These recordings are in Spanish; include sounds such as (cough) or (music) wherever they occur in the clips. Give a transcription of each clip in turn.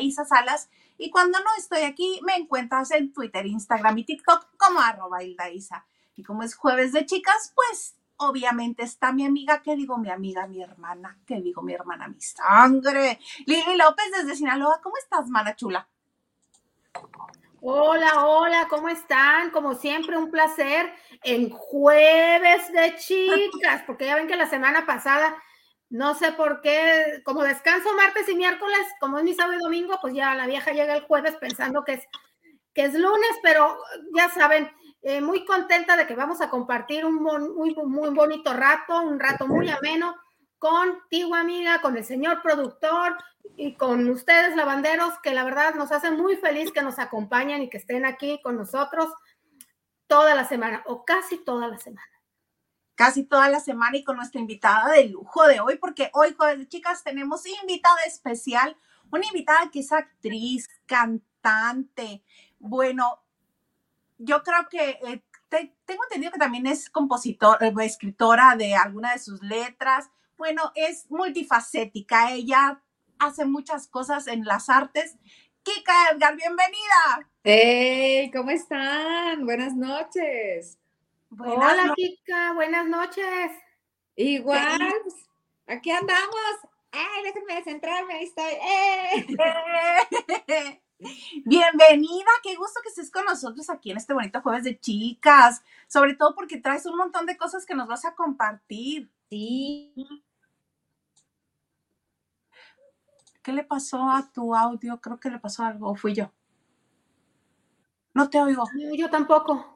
Isa Salas y cuando no estoy aquí me encuentras en Twitter, Instagram y TikTok como arroba. Y como es jueves de chicas, pues obviamente está mi amiga, ¿qué digo mi amiga, mi hermana? ¿Qué digo mi hermana, mi sangre? Lili López desde Sinaloa, ¿cómo estás, mana chula? Hola, hola, ¿cómo están? Como siempre, un placer en jueves de chicas, porque ya ven que la semana pasada, no sé por qué, como descanso martes y miércoles, como es mi sábado y domingo, pues ya la vieja llega el jueves pensando que es, que es lunes, pero ya saben, eh, muy contenta de que vamos a compartir un muy, muy bonito rato, un rato muy ameno contigo, amiga, con el señor productor y con ustedes, lavanderos, que la verdad nos hacen muy feliz que nos acompañen y que estén aquí con nosotros toda la semana o casi toda la semana. Casi toda la semana y con nuestra invitada de lujo de hoy, porque hoy, chicas, tenemos invitada especial, una invitada que es actriz, cantante. Bueno, yo creo que eh, tengo entendido que también es compositor, eh, escritora de alguna de sus letras. Bueno, es multifacética. Ella hace muchas cosas en las artes. Kika Edgar, bienvenida. Hey, ¿cómo están? Buenas noches. Hola, Kika, buenas noches. Igual, aquí andamos. Ay, déjenme centrarme, ahí estoy. ¡Eh! (laughs) Bienvenida, qué gusto que estés con nosotros aquí en este bonito jueves de chicas, sobre todo porque traes un montón de cosas que nos vas a compartir. Sí. ¿Qué le pasó a tu audio? Creo que le pasó algo, o fui yo. No te oigo. yo tampoco.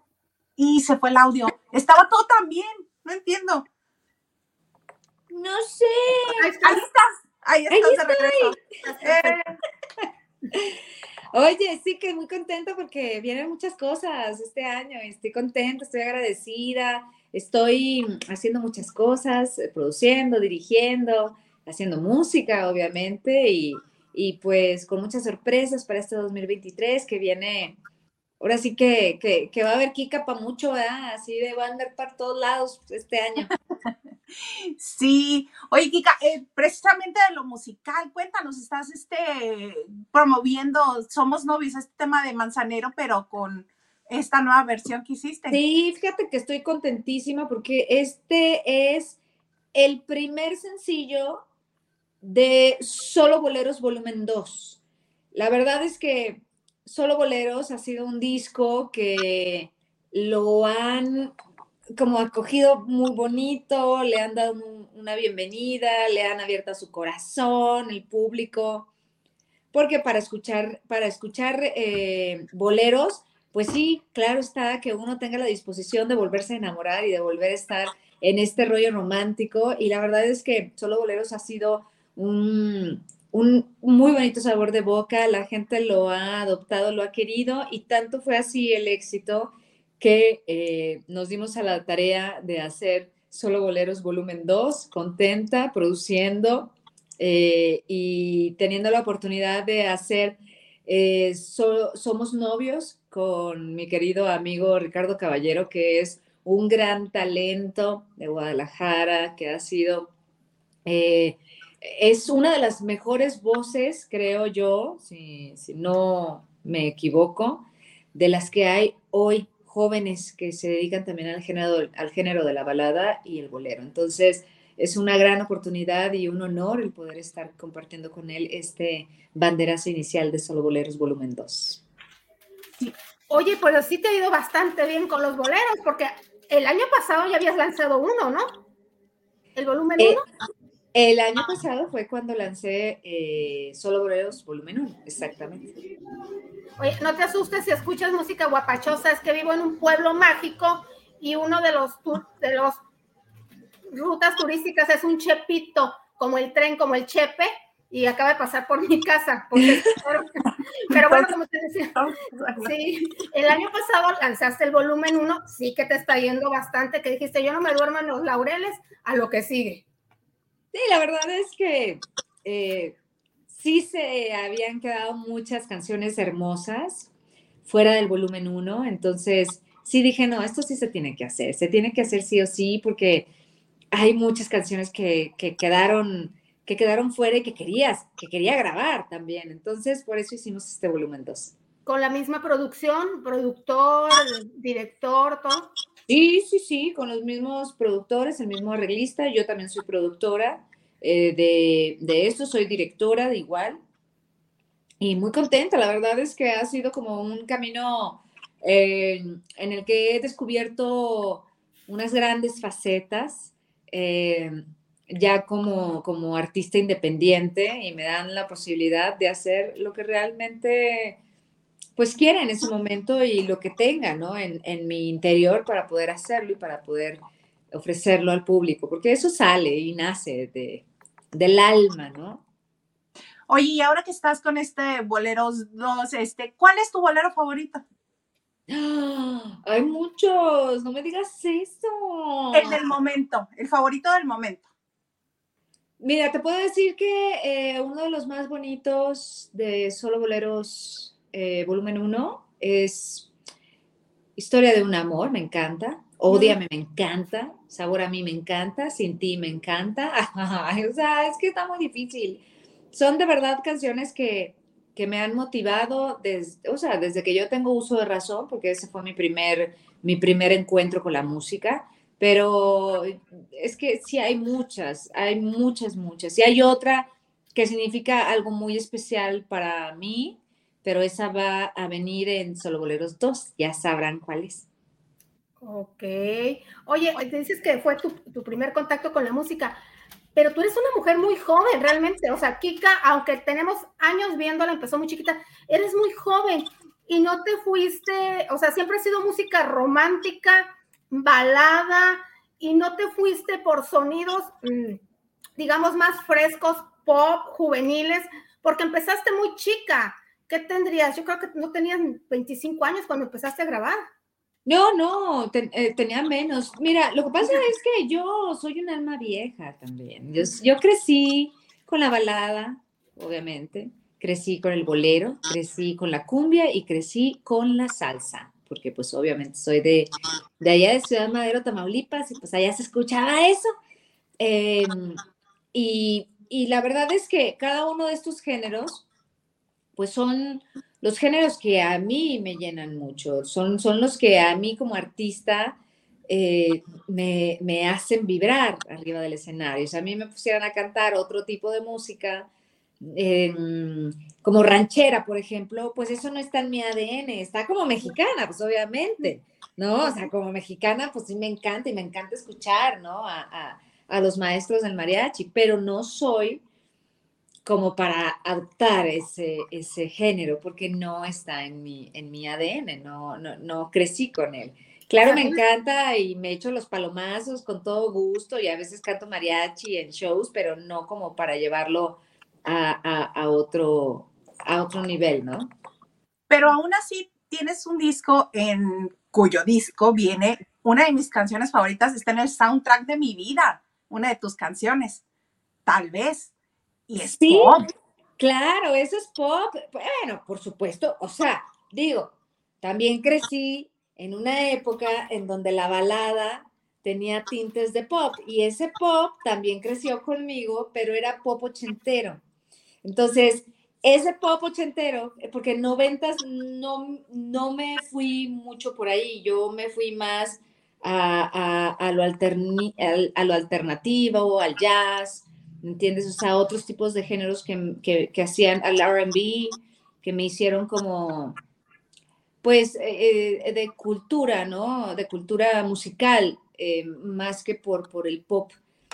Y se fue el audio. Estaba todo tan bien, no entiendo. No sé. Ahí estás, ahí estás, de regreso. Oye, sí que muy contenta porque vienen muchas cosas este año. Estoy contenta, estoy agradecida, estoy haciendo muchas cosas, eh, produciendo, dirigiendo, haciendo música, obviamente, y, y pues con muchas sorpresas para este 2023 que viene. Ahora sí que, que, que va a haber Kika para mucho, ¿verdad? Así de va a andar para todos lados este año. (laughs) Sí, oye Kika, eh, precisamente de lo musical, cuéntanos, estás este, promoviendo Somos Novios, este tema de Manzanero, pero con esta nueva versión que hiciste. Sí, fíjate que estoy contentísima porque este es el primer sencillo de Solo Boleros Volumen 2. La verdad es que Solo Boleros ha sido un disco que lo han como acogido muy bonito, le han dado una bienvenida, le han abierto su corazón, el público, porque para escuchar, para escuchar eh, boleros, pues sí, claro está que uno tenga la disposición de volverse a enamorar y de volver a estar en este rollo romántico, y la verdad es que solo boleros ha sido un, un muy bonito sabor de boca, la gente lo ha adoptado, lo ha querido, y tanto fue así el éxito que eh, nos dimos a la tarea de hacer Solo Boleros Volumen 2, contenta, produciendo eh, y teniendo la oportunidad de hacer eh, Somos Novios con mi querido amigo Ricardo Caballero, que es un gran talento de Guadalajara, que ha sido, es una de las mejores voces, creo yo, si, si no me equivoco, de las que hay hoy jóvenes que se dedican también al género, al género de la balada y el bolero. Entonces, es una gran oportunidad y un honor el poder estar compartiendo con él este banderazo inicial de Solo Boleros Volumen 2. Oye, pero sí te ha ido bastante bien con los boleros, porque el año pasado ya habías lanzado uno, ¿no? El volumen 1. Eh, el año pasado fue cuando lancé eh, Solo Boleros Volumen 1, exactamente. Oye, no te asustes si escuchas música guapachosa, es que vivo en un pueblo mágico y uno de los, de los rutas turísticas es un chepito, como el tren, como el chepe, y acaba de pasar por mi casa. (laughs) pero, bueno, como te decía, (laughs) sí, el año pasado lanzaste el volumen 1, sí que te está yendo bastante, que dijiste, yo no me duermo en los laureles, a lo que sigue. Sí, la verdad es que eh, sí se habían quedado muchas canciones hermosas fuera del volumen 1, entonces sí dije, no, esto sí se tiene que hacer, se tiene que hacer sí o sí, porque hay muchas canciones que, quedaron que quedaron fuera y que querías, que quería grabar también. Entonces, por eso hicimos este volumen 2. ¿Con la misma producción? ¿Productor, director, todo? Sí, sí, sí, con los mismos productores, el mismo arreglista. Yo también soy productora eh, de, de esto, soy directora de igual. Y muy contenta, la verdad es que ha sido como un camino eh, en el que he descubierto unas grandes facetas. Eh, ya como, como artista independiente y me dan la posibilidad de hacer lo que realmente pues quiera en ese momento y lo que tenga, ¿no? En, en, mi interior para poder hacerlo y para poder ofrecerlo al público, porque eso sale y nace de, del alma, ¿no? Oye, y ahora que estás con este Boleros 2, este, ¿cuál es tu bolero favorito? ¡Ah! Hay muchos, no me digas eso. El del momento, el favorito del momento. Mira, te puedo decir que eh, uno de los más bonitos de Solo Boleros eh, volumen 1 es Historia de un amor, me encanta. Odiame, me encanta. Sabor a mí, me encanta. Sin ti, me encanta. (laughs) o sea, es que está muy difícil. Son de verdad canciones que, que me han motivado desde, o sea, desde que yo tengo uso de razón, porque ese fue mi primer, mi primer encuentro con la música pero es que sí hay muchas, hay muchas, muchas. Y hay otra que significa algo muy especial para mí, pero esa va a venir en Solo Boleros 2, ya sabrán cuál es. Ok. Oye, te dices que fue tu, tu, primer contacto con la música, pero tú eres una mujer muy joven, realmente. O sea, Kika, aunque tenemos años viéndola, empezó muy chiquita, eres muy joven y no te fuiste, o sea, siempre ha sido música romántica balada y no te fuiste por sonidos, mm, digamos, más frescos, pop, juveniles, porque empezaste muy chica. ¿Qué tendrías? Yo creo que no tenías 25 años cuando empezaste a grabar. No, no, eh, tenía menos. Mira, lo que pasa es que yo soy un alma vieja también. Yo, yo crecí con la balada, obviamente, crecí con el bolero, crecí con la cumbia y crecí con la salsa porque pues obviamente soy de, de allá de Ciudad Madero, Tamaulipas, y pues allá se escuchaba eso. Em, y, y, la verdad es que cada uno de estos géneros, pues son los géneros que a mí me llenan mucho, son, son los que a mí como artista eh, me, me, hacen vibrar arriba del escenario. Si a mí me pusieran a cantar otro tipo de música, eh, como ranchera, por ejemplo, pues eso no está en mi ADN, está como mexicana, pues obviamente, ¿no? O sea, como mexicana, pues sí me encanta y me encanta escuchar, ¿no? A, a, los maestros del mariachi, pero no soy como para adoptar ese, ese género, porque no está en mi, en mi ADN, no, no, no crecí con él. Claro, me encanta y me echo los palomazos con todo gusto y a veces canto mariachi en shows, pero no como para llevarlo a, otro, a otro nivel, ¿no? Pero aún así tienes un disco en cuyo disco viene una de mis canciones favoritas, está en el soundtrack de mi vida, una de tus canciones, tal vez. Y es pop. Claro, eso es pop. Bueno, por supuesto, o sea, digo, también crecí en una época en donde la balada tenía tintes de pop y ese pop también creció conmigo, pero era pop ochentero. Entonces, ese pop ochentero, porque en noventas no, no me fui mucho por ahí, yo me fui más a, a, lo, alterni, a, lo alternativo, al jazz, ¿entiendes? O sea, otros tipos de géneros que, que, que hacían al RB, que me hicieron como, pues, eh, eh, de cultura, ¿no? De cultura musical, más que por, por el pop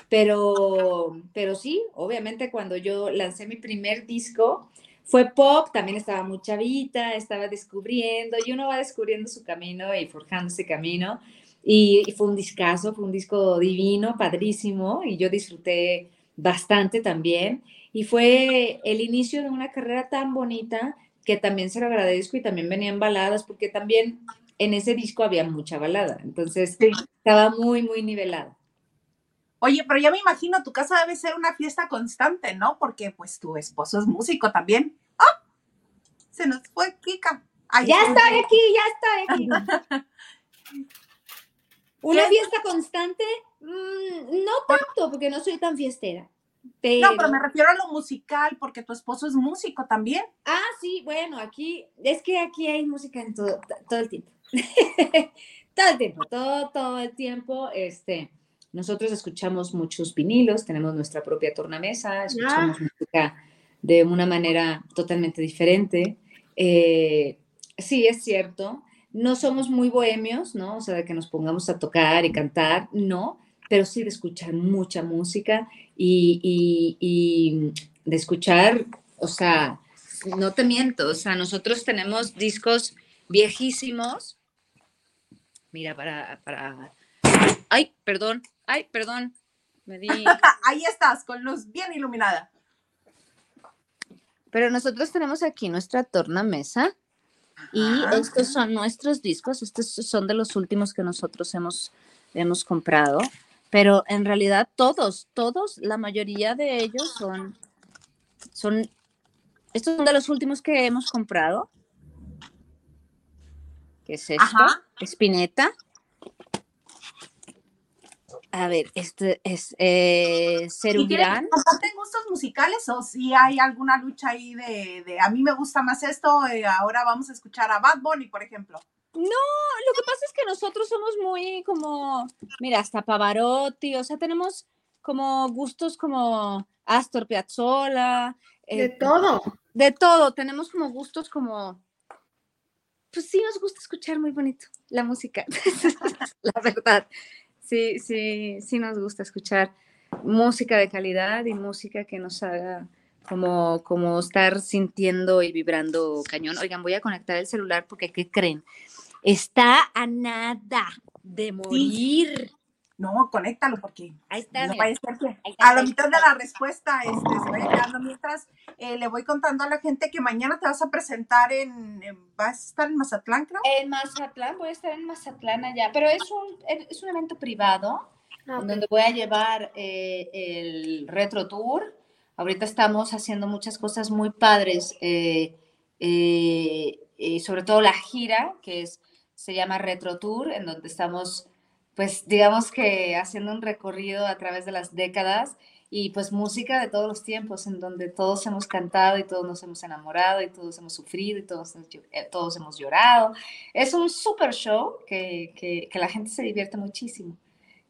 pero, pero sí, obviamente cuando yo lancé mi primer disco, fue pop, también estaba muy chavita, estaba descubriendo, y uno va descubriendo su camino y forjando ese camino. Y, fue un discazo, fue un disco divino, padrísimo, y yo disfruté bastante también. Y fue el inicio de una carrera tan bonita que también se lo agradezco y también venían baladas, porque también en ese disco había mucha balada. Entonces estaba muy, muy nivelada. Oye, pero ya me imagino, tu casa debe ser una fiesta constante, ¿no? Porque pues tu esposo es músico también. ¡Ah! Se nos fue Kika. ya estoy aquí, ya estoy aquí. (laughs) ¿Una fiesta constante? Mm, no tanto, porque no soy tan fiestera. No, pero me refiero a lo musical, porque tu esposo es músico también. Ah, sí, bueno, aquí, es que aquí hay música en todo, todo el tiempo. (laughs) todo el tiempo, todo, todo el tiempo, este, nosotros escuchamos muchos vinilos, tenemos nuestra propia tornamesa, escuchamos música de una manera totalmente diferente. Eh, sí, es cierto, no somos muy bohemios, ¿no? O sea, de que nos pongamos a tocar y cantar, no, pero sí de escuchar mucha música y, y de escuchar, o sea, no te miento, o sea, nosotros tenemos discos viejísimos. Mira, para, para... Ay, perdón, ay, perdón. Me di... (laughs) Ahí estás, con luz bien iluminada. Pero nosotros tenemos aquí nuestra tornamesa y estos son nuestros discos. Estos son de los últimos que nosotros hemos, hemos comprado. Pero en realidad todos, todos, la mayoría de ellos son, son, estos son de los últimos que hemos comprado. ¿Qué es esto? Espineta. A ver, este es eh, Cerugirán. ¿Comparten gustos musicales o si hay alguna lucha ahí de, a mí me gusta más esto, eh, ahora vamos a escuchar a Bad Bunny, por ejemplo? No, lo que pasa es que nosotros somos muy como, mira, hasta Pavarotti, o sea, tenemos como gustos como Astor Piazzolla. de eh, todo. De todo, tenemos como gustos como pues sí nos gusta escuchar muy bonito la música, (laughs) la verdad. Sí, sí, sí nos gusta escuchar música de calidad y música que nos haga como, como estar sintiendo y vibrando cañón. Oigan, voy a conectar el celular porque, ¿qué creen? Está a nada de morir. No, conéctalo porque ahí está, a la mitad de la respuesta este, se vaya quedando. Mientras eh, le voy contando a la gente que mañana te vas a presentar en, ¿vas a estar en Mazatlán, creo? En Mazatlán, voy a estar en Mazatlán allá, pero es un, es un evento privado ah, donde voy a llevar eh, el Retro Tour. Ahorita estamos haciendo muchas cosas muy padres, eh, sobre todo la gira, que es, se llama Retro Tour, en donde estamos pues digamos que haciendo un recorrido a través de las décadas y pues música de todos los tiempos, en donde todos hemos cantado y todos nos hemos enamorado y todos hemos sufrido y todos, eh, todos hemos llorado. Es un super show que, que, la gente se divierte muchísimo.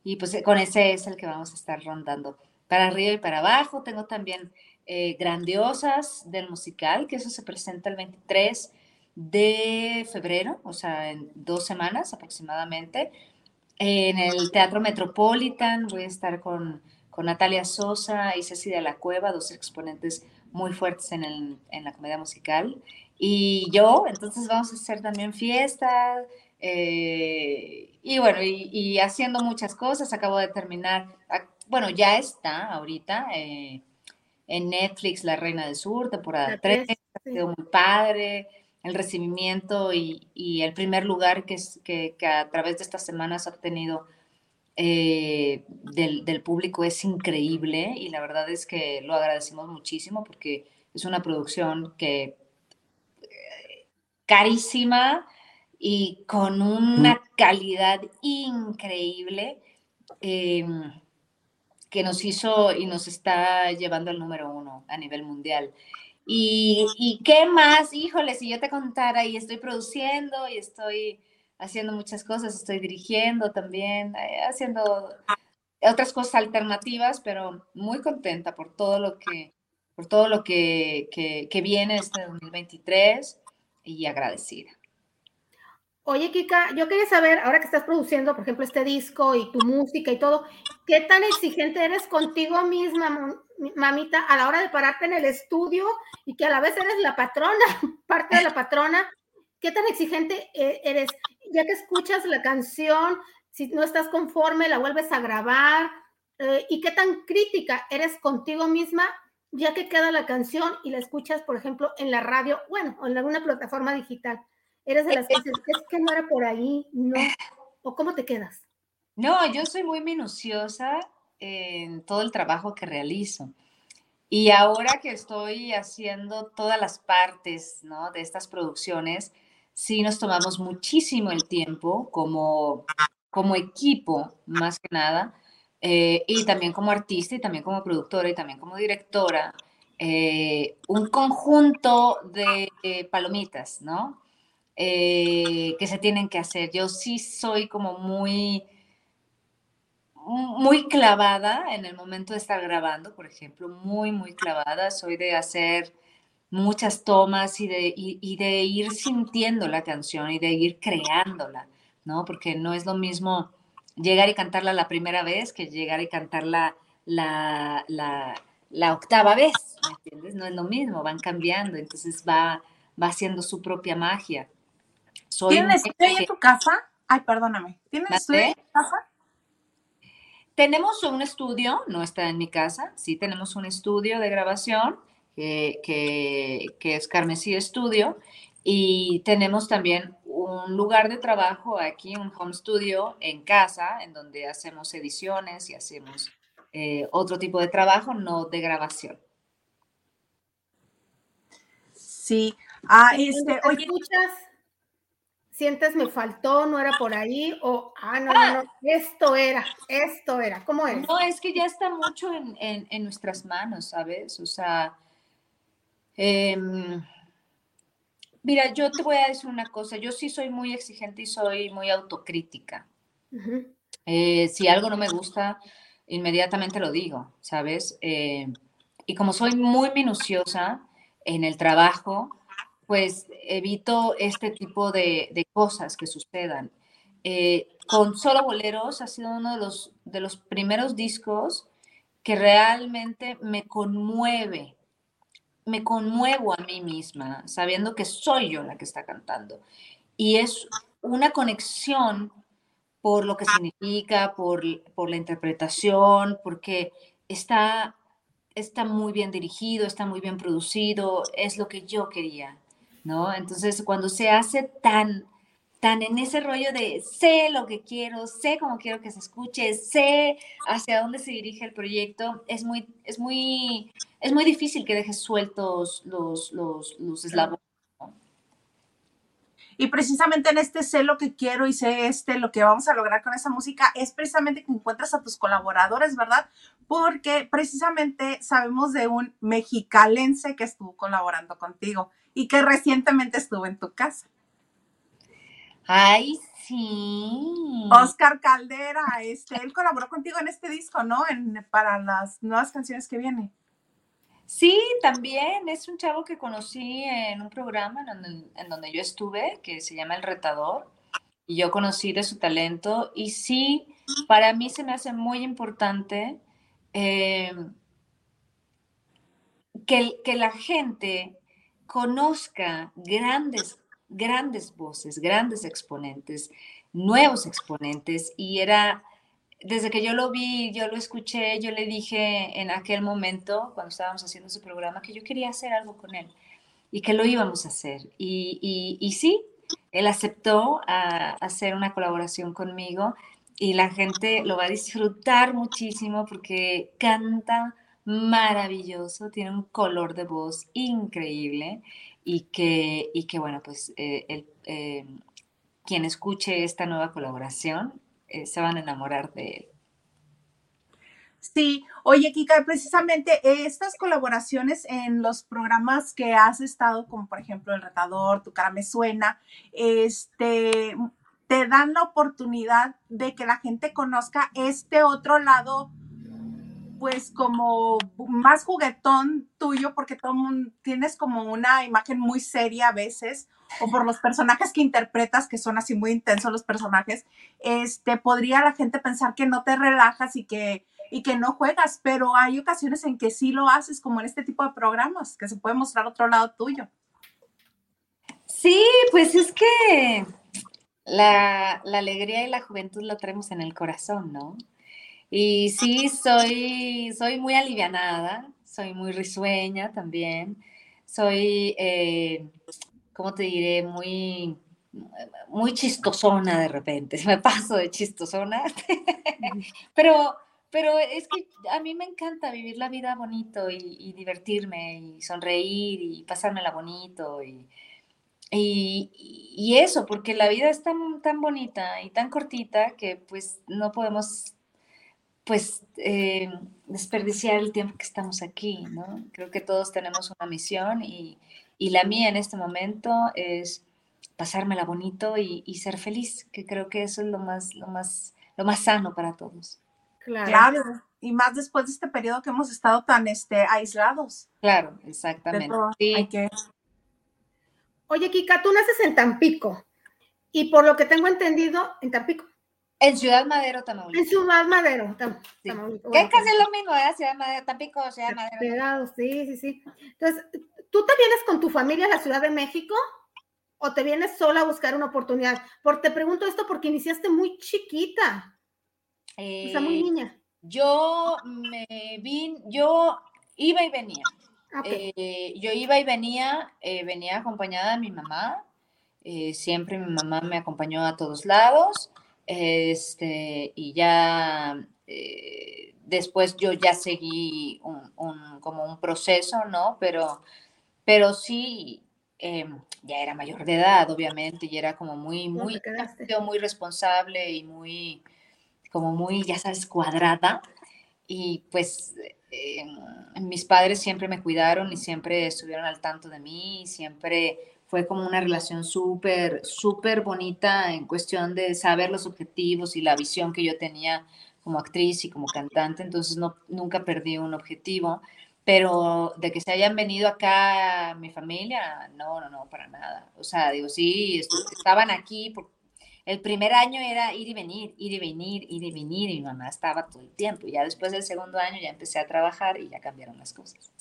Y pues con ese es el que vamos a estar rondando para arriba y para abajo. Tengo también eh, Grandiosas del musical, que eso se presenta el 23 de febrero, o sea, en dos semanas aproximadamente en el Teatro Metropolitan voy a estar con, Natalia Sosa y Ceci de la Cueva, dos exponentes muy fuertes en, el, en la comedia musical. Y yo, entonces vamos a hacer también fiestas. Eh, y bueno, y, haciendo muchas cosas. Acabo de terminar, bueno, ya está ahorita eh, en Netflix La Reina del Sur, temporada 3. Ha sido muy padre el recibimiento y, el primer lugar que, es, que, a través de estas semanas ha obtenido eh, del, público es increíble y la verdad es que lo agradecemos muchísimo porque es una producción que eh, carísima y con una calidad increíble em, que nos hizo y nos está llevando al número uno a nivel mundial. Y, qué más, híjole, si yo te contara y estoy produciendo y estoy haciendo muchas cosas, estoy dirigiendo también, eh, haciendo otras cosas alternativas, pero muy contenta por todo lo que, por todo lo que, que, que viene este 2023 y agradecida. Oye, Kika, yo quería saber, ahora que estás produciendo, por ejemplo, este disco y tu música y todo, ¿qué tan exigente eres contigo misma, mamita, a la hora de pararte en el estudio y que a la vez eres la patrona, (laughs) parte de la patrona? ¿Qué tan exigente eh, eres? Ya que escuchas la canción, si no estás conforme, la vuelves a grabar. Eh, ¿Y qué tan crítica eres contigo misma ya que queda la canción y la escuchas, por ejemplo, en la radio, bueno, o en alguna plataforma digital? Eres de las que dices, es que no era por ahí, no. ¿O cómo te quedas? No, yo soy muy minuciosa en todo el trabajo que realizo. Y ahora que estoy haciendo todas las partes ¿no? de estas producciones, sí nos tomamos muchísimo el tiempo como, como equipo, más que nada, eh, y también como artista y también como productora y también como directora, eh, un conjunto de palomitas, ¿no? Que se tienen que hacer. Yo sí soy como muy muy clavada en el momento de estar grabando, por ejemplo, muy, muy clavada. Soy de hacer muchas tomas y de, de ir sintiendo la canción y de ir creándola, ¿no? Porque no es lo mismo llegar y cantarla la primera vez que llegar y cantarla la, la, octava vez, ¿me entiendes? No es lo mismo, van cambiando, entonces va, va haciendo su propia magia. ¿Tienes estudio en tu casa? Ay, perdóname. ¿Tienes estudio en tu casa? Tenemos un estudio, no está en mi casa, sí tenemos un estudio de grabación que, que, es Carmesí Estudio y tenemos también un lugar de trabajo aquí, un home studio en casa, en donde hacemos ediciones y hacemos eh, otro tipo de trabajo, no de grabación. Sí. Ah, este, oye, ¿escuchas? Sientes me faltó, no era por ahí, o, ah, no, no, no, esto era, esto era, ¿cómo es? No, es que ya está mucho en, nuestras manos, ¿sabes? O sea, em, mira, yo te voy a decir una cosa, yo sí soy muy exigente y soy muy autocrítica. Eh, si algo no me gusta, inmediatamente lo digo, ¿sabes? Eh, y como soy muy minuciosa en el trabajo, pues evito este tipo de, cosas que sucedan. Eh, con Solo Boleros ha sido uno de los, de los primeros discos que realmente me conmueve, me conmuevo a mí misma, sabiendo que soy yo la que está cantando. Y es una conexión por lo que significa, por, por la interpretación, porque está, está muy bien dirigido, está muy bien producido, es lo que yo quería. ¿No? Entonces, cuando se hace tan, tan en ese rollo de sé lo que quiero, sé cómo quiero que se escuche, sé hacia dónde se dirige el proyecto, es muy, es muy, es muy difícil que dejes sueltos los, los, los eslabones. Y precisamente en este sé lo que quiero y sé este lo que vamos a lograr con esa música es precisamente que encuentras a tus colaboradores, ¿verdad? Porque precisamente sabemos de un mexicalense que estuvo colaborando contigo y que recientemente estuvo en tu casa. Ay, sí. Oscar Caldera, este, él colaboró contigo en este disco, ¿no? En, para las nuevas canciones que vienen. Sí, también es un chavo que conocí en un programa en donde, yo estuve, que se llama El Retador, y yo conocí de su talento, y sí, para mí se me hace muy importante eh, que, que la gente conozca grandes, grandes voces, grandes exponentes, nuevos exponentes, y era, desde que yo lo vi, yo lo escuché, yo le dije en aquel momento, cuando estábamos haciendo ese programa, que yo quería hacer algo con él y que lo íbamos a hacer. Y, y, sí, él aceptó a, hacer una colaboración conmigo y la gente lo va a disfrutar muchísimo porque canta maravilloso, tiene un color de voz increíble y que, y que bueno, pues eh, el, eh, quien escuche esta nueva colaboración eh, se van a enamorar de él. Sí, oye Kika, precisamente estas colaboraciones en los programas que has estado, como por ejemplo El Retador, Tu cara me suena, este, te dan la oportunidad de que la gente conozca este otro lado pues como más juguetón tuyo, porque todo mundo, tienes como una imagen muy seria a veces, o por los personajes que interpretas, que son así muy intensos los personajes, este, podría la gente pensar que no te relajas y que, y que no juegas, pero hay ocasiones en que sí lo haces, como en este tipo de programas, que se puede mostrar otro lado tuyo. Sí, pues es que la, la alegría y la juventud lo traemos en el corazón, ¿no? Y sí, soy, soy muy alivianada, soy muy risueña también, soy, eh, ¿cómo te diré? Muy, muy chistosona de repente, (laughs) me paso de chistosona, (laughs) pero, pero es que a mí me encanta vivir la vida bonito y, divertirme y sonreír y pasármela bonito y, y, y, eso, porque la vida es tan, tan bonita y tan cortita que pues no podemos pues eh, desperdiciar el tiempo que estamos aquí, ¿no? Creo que todos tenemos una misión y, y la mía en este momento es pasármela bonito y, y, ser feliz, que creo que eso es lo más, lo más, lo más sano para todos. Claro. claro. Y más después de este periodo que hemos estado tan este, aislados. Claro, exactamente. Sí. Que... Oye, Kika, tú naces en Tampico y por lo que tengo entendido, en Tampico. En Ciudad Madero, Tamaulipas. En Ciudad Madero, Tamaulipas. Sí. Que casi es lo mismo, ¿eh? Ciudad Madero, Tampico, Ciudad Madero. Pegados, sí, sí, sí. Entonces, ¿tú te vienes con tu familia a la Ciudad de México o te vienes sola a buscar una oportunidad? Porque te pregunto esto porque iniciaste muy chiquita. Eh, o sea, muy niña. Yo me vine, yo iba y venía. Okay. Eh, yo iba y venía, eh, venía acompañada de mi mamá. Eh, siempre mi mamá me acompañó a todos lados. Este, y ya eh, después yo ya seguí un, un, como un proceso, ¿no? Pero, pero sí, eh, ya era mayor de edad, obviamente, y era como muy, muy, muy responsable y muy, como muy, ya sabes, cuadrada. Y pues eh, mis padres siempre me cuidaron y siempre estuvieron al tanto de mí, siempre fue como una relación súper, súper bonita en cuestión de saber los objetivos y la visión que yo tenía como actriz y como cantante, entonces no, nunca perdí un objetivo, pero de que se hayan venido acá mi familia, no, no, no, para nada. O sea, digo, sí, estaban aquí, el primer año era ir y venir, ir y venir, ir y venir, y mi mamá estaba todo el tiempo. Ya después del segundo año ya empecé a trabajar y ya cambiaron las cosas.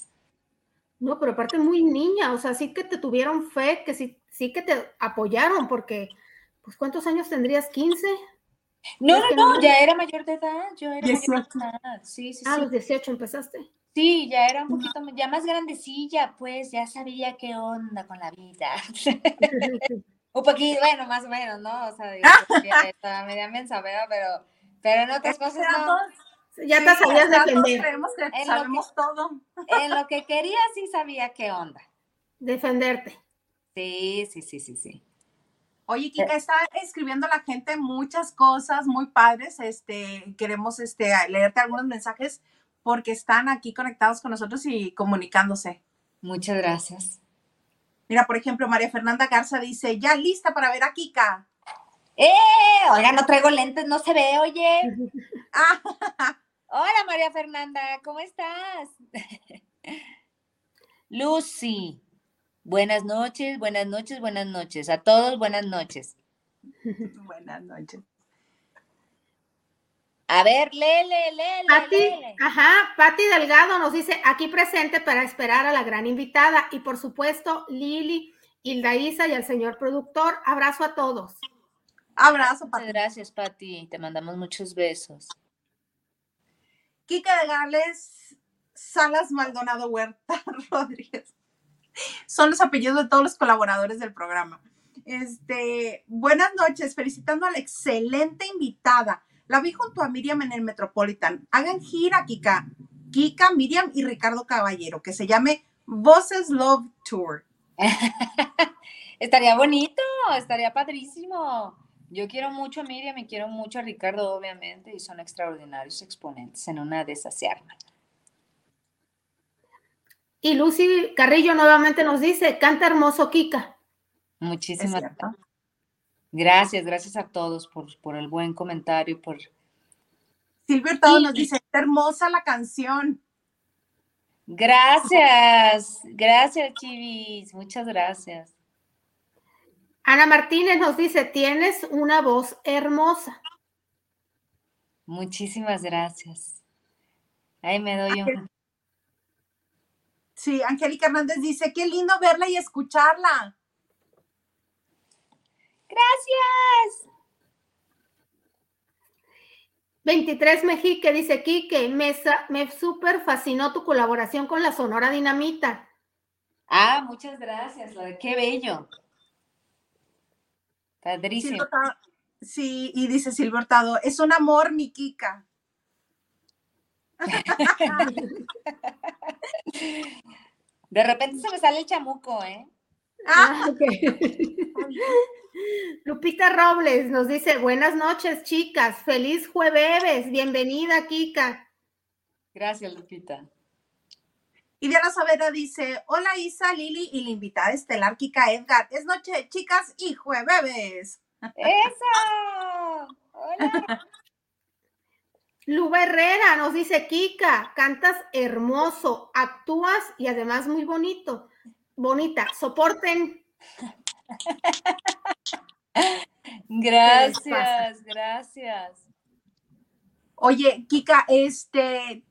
No, pero aparte muy niña, o sea, sí que te tuvieron fe, que sí, sí que te apoyaron, porque, pues, ¿cuántos años tendrías? ¿15? No, no, no, ya era mayor de edad, yo era 18. mayor de edad, sí, sí, Ah, sí. los 18 empezaste. Sí, ya era un poquito, ya más grandecilla, pues, ya sabía qué onda con la vida. (laughs) un poquito, bueno, más o menos, ¿no? O sea, digo, estaba media mensa, pero, pero en otras cosas no. Ya te sabías defender. Creemos que en sabemos que, todo. En lo que quería sí sabía qué onda. Defenderte. Sí, sí, sí, sí, sí. Oye, Kika, está escribiendo la gente muchas cosas muy padres. Este, queremos este, leerte algunos mensajes porque están aquí conectados con nosotros y comunicándose. Muchas gracias. Mira, por ejemplo, María Fernanda Garza dice, ya lista para ver a Kika. ¡Eh! Oiga, no traigo lentes, no se ve, oye. ah, (laughs) (laughs) Hola María Fernanda, ¿cómo estás? (laughs) Lucy, buenas noches, buenas noches, buenas noches. A todos, buenas noches. (laughs) buenas noches. A ver, lele, lele. Pati, lele. ajá, Pati Delgado nos dice aquí presente para esperar a la gran invitada y por supuesto Lili, Hilda Isa y al señor productor. Abrazo a todos. Abrazo, Pati. Muchas gracias, Pati. Te mandamos muchos besos. Kika de Gales, Salas Maldonado Huerta (laughs) Rodríguez. Son los apellidos de todos los colaboradores del programa. Este, buenas noches, felicitando a la excelente invitada. La vi junto a Miriam en el Metropolitan. Hagan gira, Kika. Kika, Miriam y Ricardo Caballero, que se llame Voces Love Tour. (laughs) estaría bonito, estaría padrísimo. Yo quiero mucho a Miriam y quiero mucho a Ricardo, obviamente, y son extraordinarios exponentes. En una de esas se arman. Y Lucy Carrillo nuevamente nos dice, canta hermoso Kika. Muchísimas gracias. Gracias, gracias a todos por, por el buen comentario. Por... Silvia Hurtado nos dice, hermosa la canción. Gracias, gracias, Chivis, muchas gracias. Ana Martínez nos dice, tienes una voz hermosa. Muchísimas gracias. Ahí me doy un... Sí, Angélica Hernández dice, qué lindo verla y escucharla. Gracias. 23 Mejique dice, Quique, me, me súper fascinó tu colaboración con la Sonora Dinamita. Ah, muchas gracias, qué bello. Padrísimo. Sí, y dice Silvio Hurtado, es un amor, mi Kika. (laughs) De repente se me sale el chamuco, ¿eh? Ah, (laughs) Lupita Robles nos dice, buenas noches, chicas, feliz jueves, bienvenida, Kika. Gracias, Lupita. Y Diana Saavedra dice, hola Isa, Lili y la invitada estelar Kika Edgar. Es noche, chicas, y jueves. ¡Eso! ¡Hola! Luba Herrera nos dice, Kika, cantas hermoso, actúas y además muy bonito. Bonita, soporten. Gracias, gracias. Oye, Kika, este,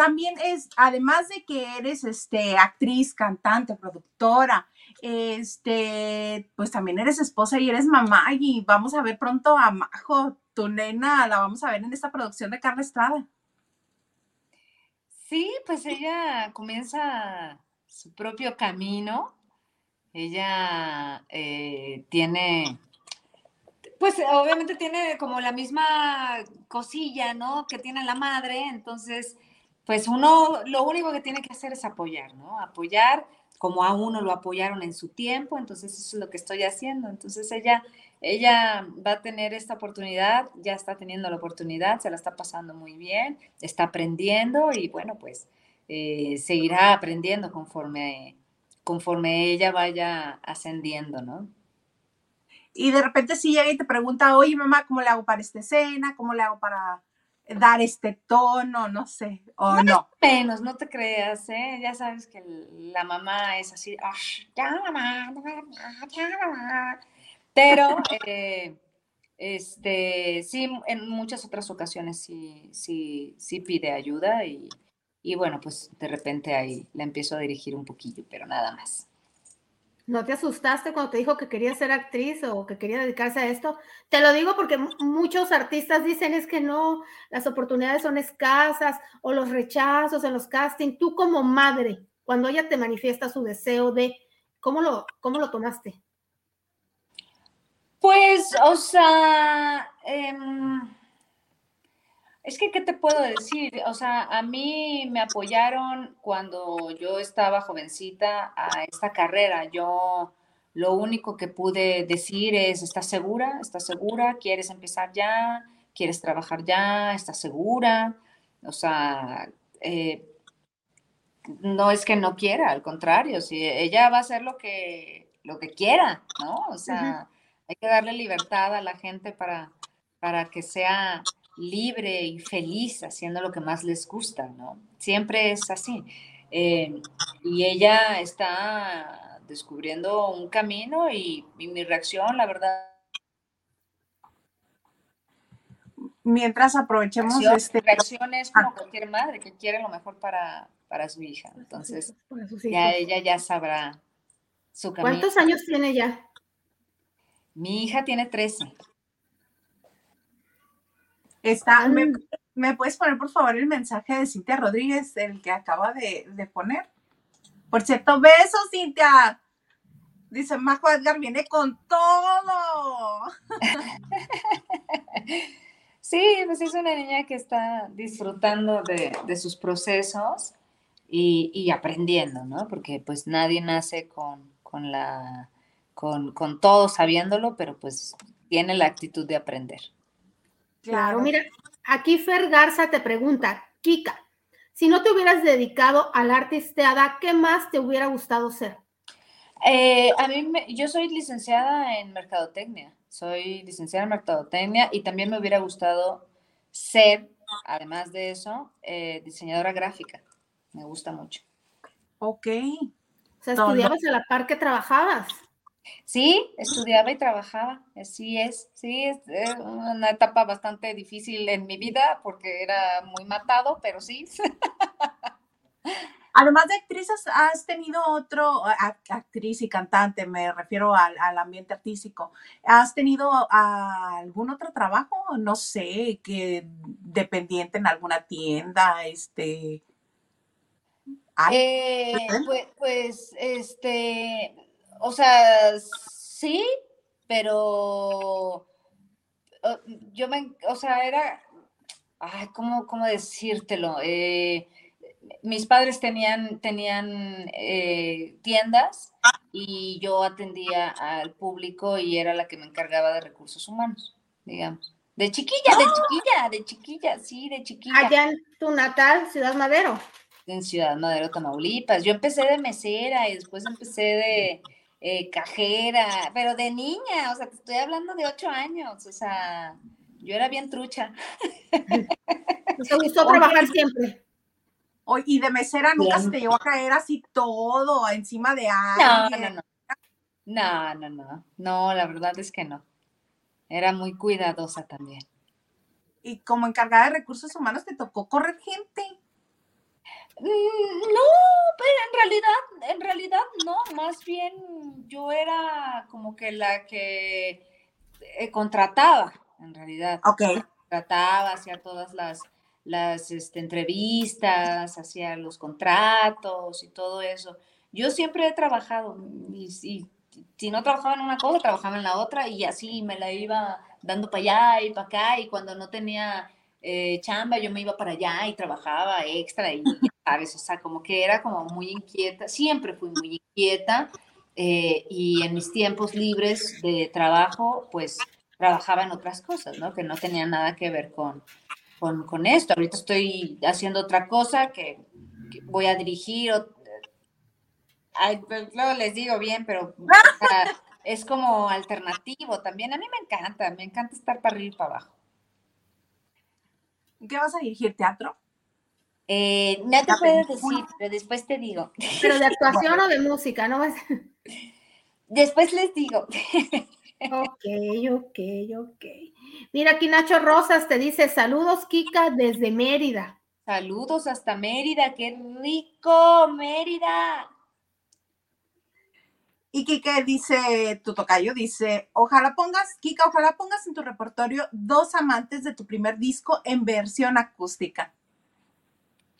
también es, además de que eres este, actriz, cantante, productora, este, pues también eres esposa y eres mamá y vamos a ver pronto a Majo, tu nena, la vamos a ver en esta producción de Carla Estrada. Sí, pues ella comienza su propio camino. Ella eh, tiene, pues obviamente tiene como la misma cosilla, ¿no? Que tiene la madre, entonces pues uno lo único que tiene que hacer es apoyar, ¿no? Apoyar como a uno lo apoyaron en su tiempo, entonces eso es lo que estoy haciendo. Entonces ella, ella va a tener esta oportunidad, ya está teniendo la oportunidad, se la está pasando muy bien, está aprendiendo y bueno, pues eh, seguirá aprendiendo conforme, conforme ella vaya ascendiendo, ¿no? Y de repente si llega y te pregunta, oye mamá, ¿cómo le hago para esta escena? ¿Cómo le hago para dar este tono, no sé, o no. Menos, no te creas, ¿eh? Ya sabes que la mamá es así, pero eh, este, sí, en muchas otras ocasiones sí, sí, sí pide ayuda y, y bueno, pues de repente ahí la empiezo a dirigir un poquillo, pero nada más. ¿No te asustaste cuando te dijo que quería ser actriz o que quería dedicarse a esto? Te lo digo porque muchos artistas dicen es que no, las oportunidades son escasas o los rechazos en los castings. Tú como madre, cuando ella te manifiesta su deseo de, ¿cómo lo, cómo lo tomaste? Pues, o sea, em, es que, ¿qué te puedo decir? O sea, a mí me apoyaron cuando yo estaba jovencita a esta carrera. Yo lo único que pude decir es, ¿estás segura? ¿Estás segura? ¿Quieres empezar ya? ¿Quieres trabajar ya? ¿Estás segura? O sea, eh, no es que no quiera, al contrario, si ella va a hacer lo que, lo que quiera, ¿no? O sea, hay que darle libertad a la gente para, para que sea libre y feliz haciendo lo que más les gusta, ¿no? Siempre es así. Eh, y ella está descubriendo un camino y, mi reacción, la verdad. Mientras aprovechemos reacción, este... Reacción es como cualquier madre que quiere lo mejor para, para su hija. Entonces, ya ella ya sabrá su camino. ¿Cuántos años tiene ya? Mi hija tiene 13. Está, ¿me, puedes poner por favor el mensaje de Cintia Rodríguez, el que acaba de, poner? Por cierto, besos, Cintia. Dice, Majo Edgar viene con todo. (laughs) Sí, pues es una niña que está disfrutando de, sus procesos y, aprendiendo, ¿no? Porque pues nadie nace con, con la, con, con todo sabiéndolo, pero pues tiene la actitud de aprender. Claro, mira, aquí Fer Garza te pregunta, Kika, si no te hubieras dedicado al arte artisteada, ¿qué más te hubiera gustado ser? Eh, a mí, yo soy licenciada en mercadotecnia, soy licenciada en mercadotecnia y también me hubiera gustado ser, además de eso, eh, diseñadora gráfica. Me gusta mucho. Ok. O sea, estudiabas a la par que trabajabas. Sí, estudiaba y trabajaba, así es, sí, es una etapa bastante difícil en mi vida porque era muy matado, pero sí. (laughs) Además de actrices, ¿has tenido otro, actriz y cantante, me refiero al, ambiente artístico, ¿has tenido algún otro trabajo, no sé, que dependiente en alguna tienda, este? Eh, pues, pues, este, o sea, sí, pero yo me, o sea, era, ay, ¿cómo, cómo decírtelo? Eh, mis padres tenían, tenían eh, tiendas y yo atendía al público y era la que me encargaba de recursos humanos, digamos. De chiquilla, de chiquilla, de chiquilla, sí, de chiquilla. Allá en tu natal, Ciudad Madero. En Ciudad Madero, Tamaulipas. Yo empecé de mesera y después empecé de eh, cajera, pero de niña, o sea, te estoy hablando de ocho años, o sea, yo era bien trucha. (laughs) ¿Te gustó trabajar siempre? y de mesera nunca se te llevó a caer así todo encima de alguien. No, no, no. No, no, no. No, la verdad es que no. Era muy cuidadosa también. Y como encargada de recursos humanos, ¿te tocó correr gente? Mm, no, pero en realidad, en realidad no, más bien yo era como que la que eh, contrataba, en realidad. Ok. Contrataba, hacía todas las, las este, entrevistas, hacía los contratos y todo eso. Yo siempre he trabajado y, si no trabajaba en una cosa, trabajaba en la otra y así me la iba dando para allá y para acá y cuando no tenía eh, chamba yo me iba para allá y trabajaba extra y sabes, o sea, como que era como muy inquieta, siempre fui muy inquieta eh, y en mis tiempos libres de trabajo pues trabajaba en otras cosas, ¿no? Que no tenían nada que ver con, con, esto. Ahorita estoy haciendo otra cosa que, voy a dirigir. Ay, pues, luego les digo bien, pero (laughs) es como alternativo también. A mí me encanta, me encanta estar para arriba y para abajo. ¿Qué vas a dirigir? ¿Teatro? Eh, no te puedo decir, pero después te digo. (laughs) ¿Pero de actuación o de (laughs) música? ¿No (laughs) Después les digo. Ok, ok, ok. Mira, aquí Nacho Rosas te dice, saludos Kika desde Mérida. Saludos hasta Mérida, qué rico, Mérida. Y Kika dice, tu tocayo dice, ojalá pongas, Kika, ojalá pongas en tu repertorio dos amantes de tu primer disco en versión acústica.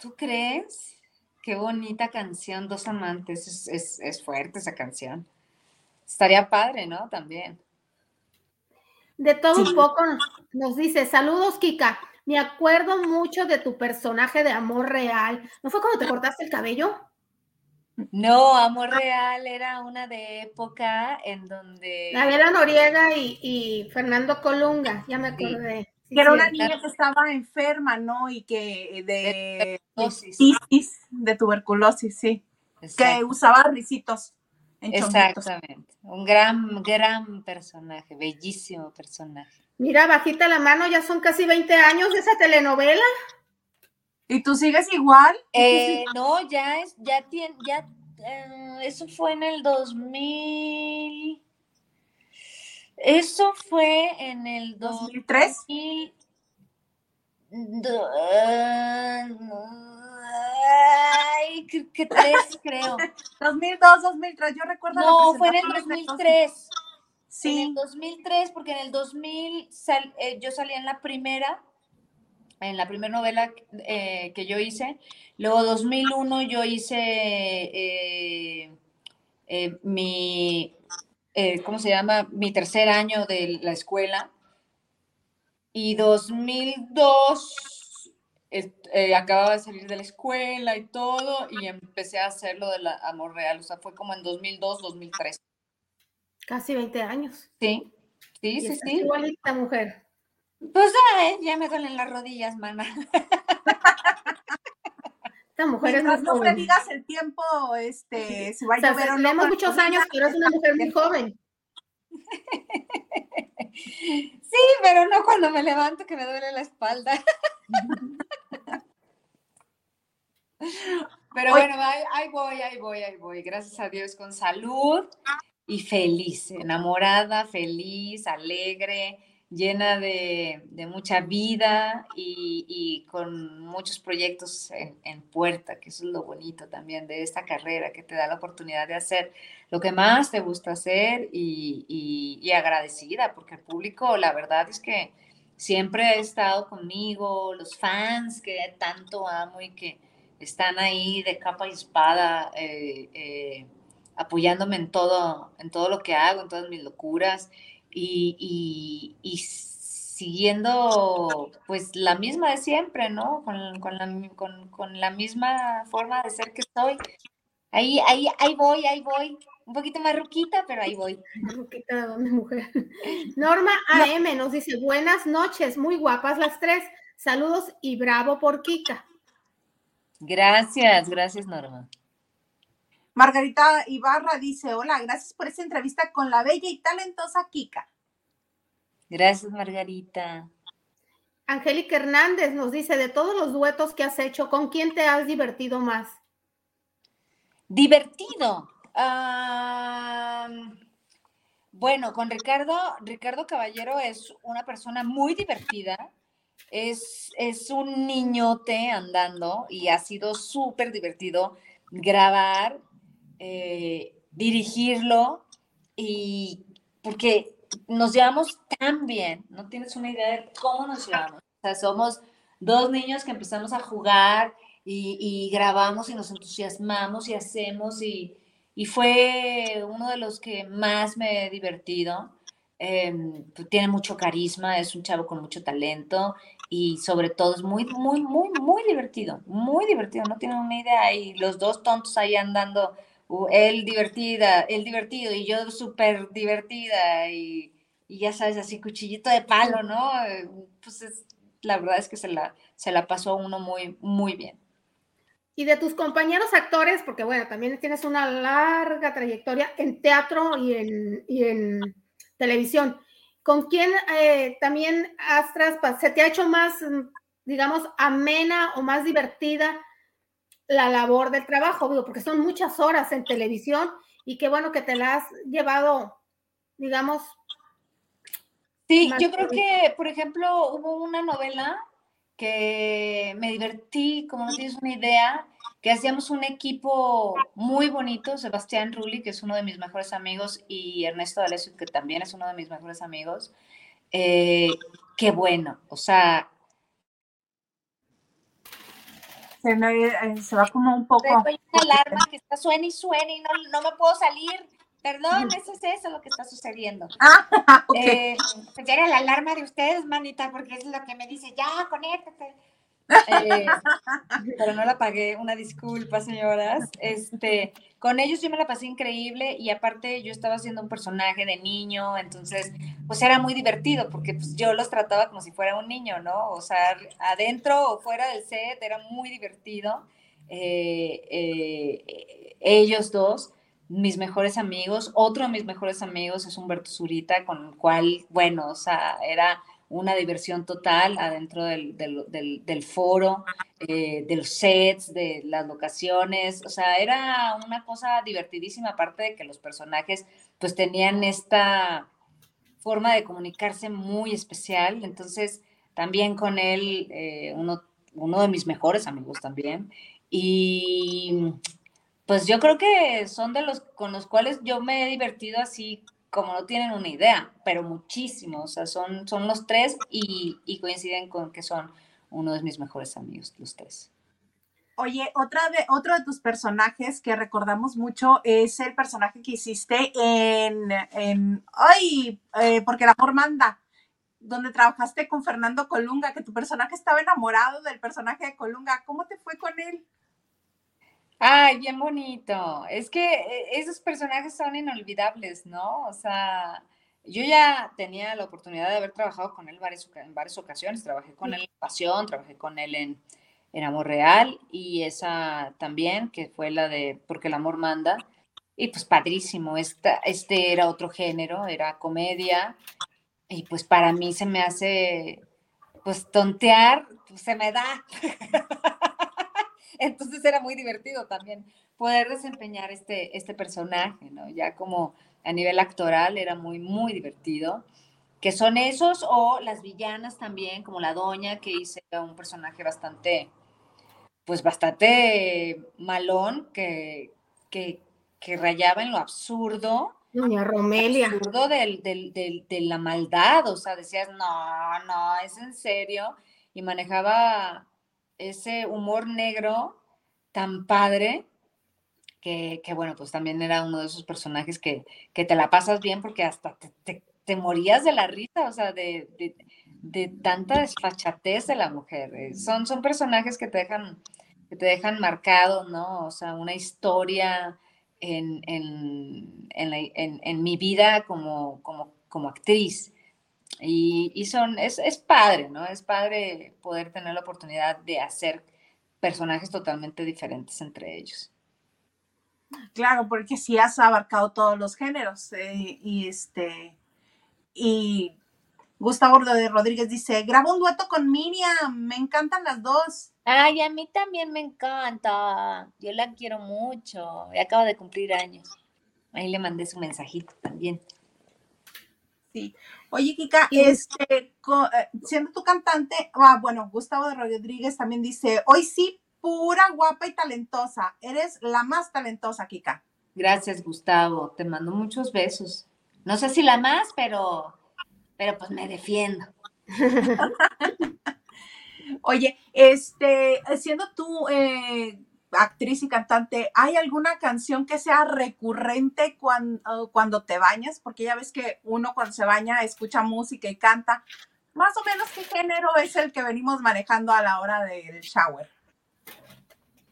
¿Tú crees? Qué bonita canción, Dos Amantes. Es, es fuerte esa canción. Estaría padre, ¿no? También. De todo un poco nos dice, saludos Kika, me acuerdo mucho de tu personaje de Amor Real. ¿No fue cuando te cortaste el cabello? No, Amor Real era una de época en donde... Gabriela Noriega y, Fernando Colunga, ya me acordé. Que era una niña que estaba enferma, ¿no? Y que de, tuberculosis. de tuberculosis, sí. Que usaba risitos. Exactamente. Un gran, gran personaje, bellísimo personaje. Mira, bajita la mano, ya son casi 20 años de esa telenovela. ¿Y tú sigues igual? Eh, no, ya es, ya tiene, ya, eh, eso fue en el 2000. Eso fue en el 2003. 2000, Ay, que, tres, (laughs) creo. 2002, 2003, yo recuerdo. No, fue en el 2003. Sí. En el 2003, porque en el 2000 eh, yo salí en la primera, en la primera novela eh, que yo hice. Luego 2001 yo hice eh, mi, ¿cómo se llama? Mi tercer año de la escuela. Y 2002 eh, acababa de salir de la escuela y todo, y empecé a hacer lo del amor real, o sea, fue como en 2002, 2003. Casi 20 años. Sí, sí, sí, sí. Igualita mujer. Pues ya me duelen las rodillas, mana. (laughs) Esta mujer es más no me digas el tiempo, este, si va a o sea, Tenemos muchos años, pero es una mujer muy joven. (laughs) Sí, pero no cuando me levanto que me duele la espalda. (laughs) Pero bueno, ahí, voy, ahí voy, ahí voy. Gracias a Dios con salud y feliz, enamorada, feliz, alegre, llena de, mucha vida y, con muchos proyectos en, puerta, que eso es lo bonito también de esta carrera, que te da la oportunidad de hacer lo que más te gusta hacer y, y agradecida, porque el público, la verdad es que siempre ha estado conmigo, los fans que tanto amo y que están ahí de capa y espada eh, eh, apoyándome en todo, en todo lo que hago, en todas mis locuras y, siguiendo pues la misma de siempre, ¿no? Con, la, misma forma de ser que estoy. Ahí, ahí, ahí voy, ahí voy, un poquito más ruquita, pero ahí voy. Ruquita de dónde, mujer. (laughs) Norma AM nos dice, buenas noches, muy guapas las tres. Saludos y bravo por Kika. Gracias, gracias Norma. Margarita Ibarra dice, hola, gracias por esta entrevista con la bella y talentosa Kika. Gracias, Margarita. Angélica Hernández nos dice, de todos los duetos que has hecho, ¿con quién te has divertido más? Divertido. bueno, con Ricardo, Ricardo Caballero es una persona muy divertida. Es, es un niñote andando y ha sido súper divertido grabar, eh, dirigirlo y porque nos llevamos tan bien, no tienes una idea de cómo nos llevamos. O sea, somos dos niños que empezamos a jugar y, grabamos y nos entusiasmamos y hacemos y, fue uno de los que más me he divertido. Pues, tiene mucho carisma, es un chavo con mucho talento y sobre todo es muy, muy, muy, muy divertido, muy divertido, no tienen una idea. Y los dos tontos ahí andando él divertida, él divertido y yo súper divertida y, ya sabes, así cuchillito de palo, ¿no? Eh, pues la verdad es que se la, se la pasó uno muy, muy bien. Y de tus compañeros actores, porque bueno, también tienes una larga trayectoria en teatro y en, en televisión, ¿con quién eh, también has se te ha hecho más, digamos, amena o más divertida la labor del trabajo, digo, porque son muchas horas en televisión y qué bueno que te la has llevado, digamos. Sí, yo creo que, por ejemplo, hubo una novela que me divertí, como no tienes una idea, que hacíamos un equipo muy bonito, Sebastián Rulli, que es uno de mis mejores amigos, y Ernesto D'Alessio, que también es uno de mis mejores amigos. Eh, qué bueno, o sea, eh, se, va como un poco. Hay una alarma que está suena y suena y no, no me puedo salir. Perdón, eso es eso lo que está sucediendo. (laughs) Ah, ok. Eh, pues era la alarma de ustedes, manita, porque es lo que me dice, ya, conéctate. Eh, (laughs) pero no la pagué, una disculpa, señoras. Este, con ellos yo me la pasé increíble y aparte yo estaba haciendo un personaje de niño, entonces pues era muy divertido porque pues, yo los trataba como si fuera un niño, ¿no? O sea, adentro o fuera del set era muy divertido. Eh, eh, ellos dos, mis mejores amigos, otro de mis mejores amigos es Humberto Zurita, con el cual, bueno, o sea, era una diversión total adentro del, del, foro, eh, de los sets, de las locaciones, o sea, era una cosa divertidísima, aparte de que los personajes pues tenían esta forma de comunicarse muy especial, entonces también con él, eh, uno, uno de mis mejores amigos también, y pues yo creo que son de los con los cuales yo me he divertido así como no tienen una idea, pero muchísimo, o sea, son, son los tres y, coinciden con que son uno de mis mejores amigos, los tres. Oye, otra de, otro de tus personajes que recordamos mucho es el personaje que hiciste en, en ay, eh, porque el amor manda, donde trabajaste con Fernando Colunga, que tu personaje estaba enamorado del personaje de Colunga. ¿Cómo te fue con él? Ay, bien bonito. Es que eh, esos personajes son inolvidables, ¿no? O sea, yo ya tenía la oportunidad de haber trabajado con él en varias ocasiones. Trabajé con él en Pasión, trabajé con él en, en Amor Real y esa también, que fue la de Porque el amor manda. Y pues padrísimo, Esta, este era otro género, era comedia. Y pues para mí se me hace, pues tontear, pues se me da. (laughs) (laughs) Entonces era muy divertido también poder desempeñar este, este personaje, ¿no? Ya como a nivel actoral era muy, muy divertido. Que son esos o las villanas también, como la doña, que hice un personaje bastante, pues bastante malón, que, que, que rayaba en lo absurdo. Doña Romelia. Absurdo del, del, del, de la maldad, o sea, decías, no, no, es en serio. Y manejaba ese humor negro tan padre que, bueno, pues también era uno de esos personajes que, te la pasas bien porque hasta te, morías de la risa, o sea, de, tanta desfachatez de la mujer. Eh, son, son personajes que te dejan, que te dejan marcado, ¿no? O sea, una historia en, en, en, en mi vida como, como, como actriz. Y, y, son, es, es padre, ¿no? Es padre poder tener la oportunidad de hacer personajes totalmente diferentes entre ellos. Claro, porque sí has abarcado todos los géneros. Eh, y este, y Gustavo de Rodríguez dice, grabo un dueto con Miriam, me encantan las dos. Ay, a mí también me encanta. Yo la quiero mucho. Acaba de cumplir años. Ahí le mandé su mensajito también. Sí. Oye, Kika, este, eh, siendo tu cantante, ah, bueno, Gustavo de Rodríguez también dice, hoy sí, pura, guapa y talentosa. Eres la más talentosa, Kika. Gracias, Gustavo. Te mando muchos besos. No sé si la más, pero, pero pues me defiendo. (laughs) Oye, este, siendo tú eh, actriz y cantante, ¿hay alguna canción que sea recurrente cuando, cuando te bañas? Porque ya ves que uno cuando se baña escucha música y canta. Más o menos, ¿qué género es el que venimos manejando a la hora del shower?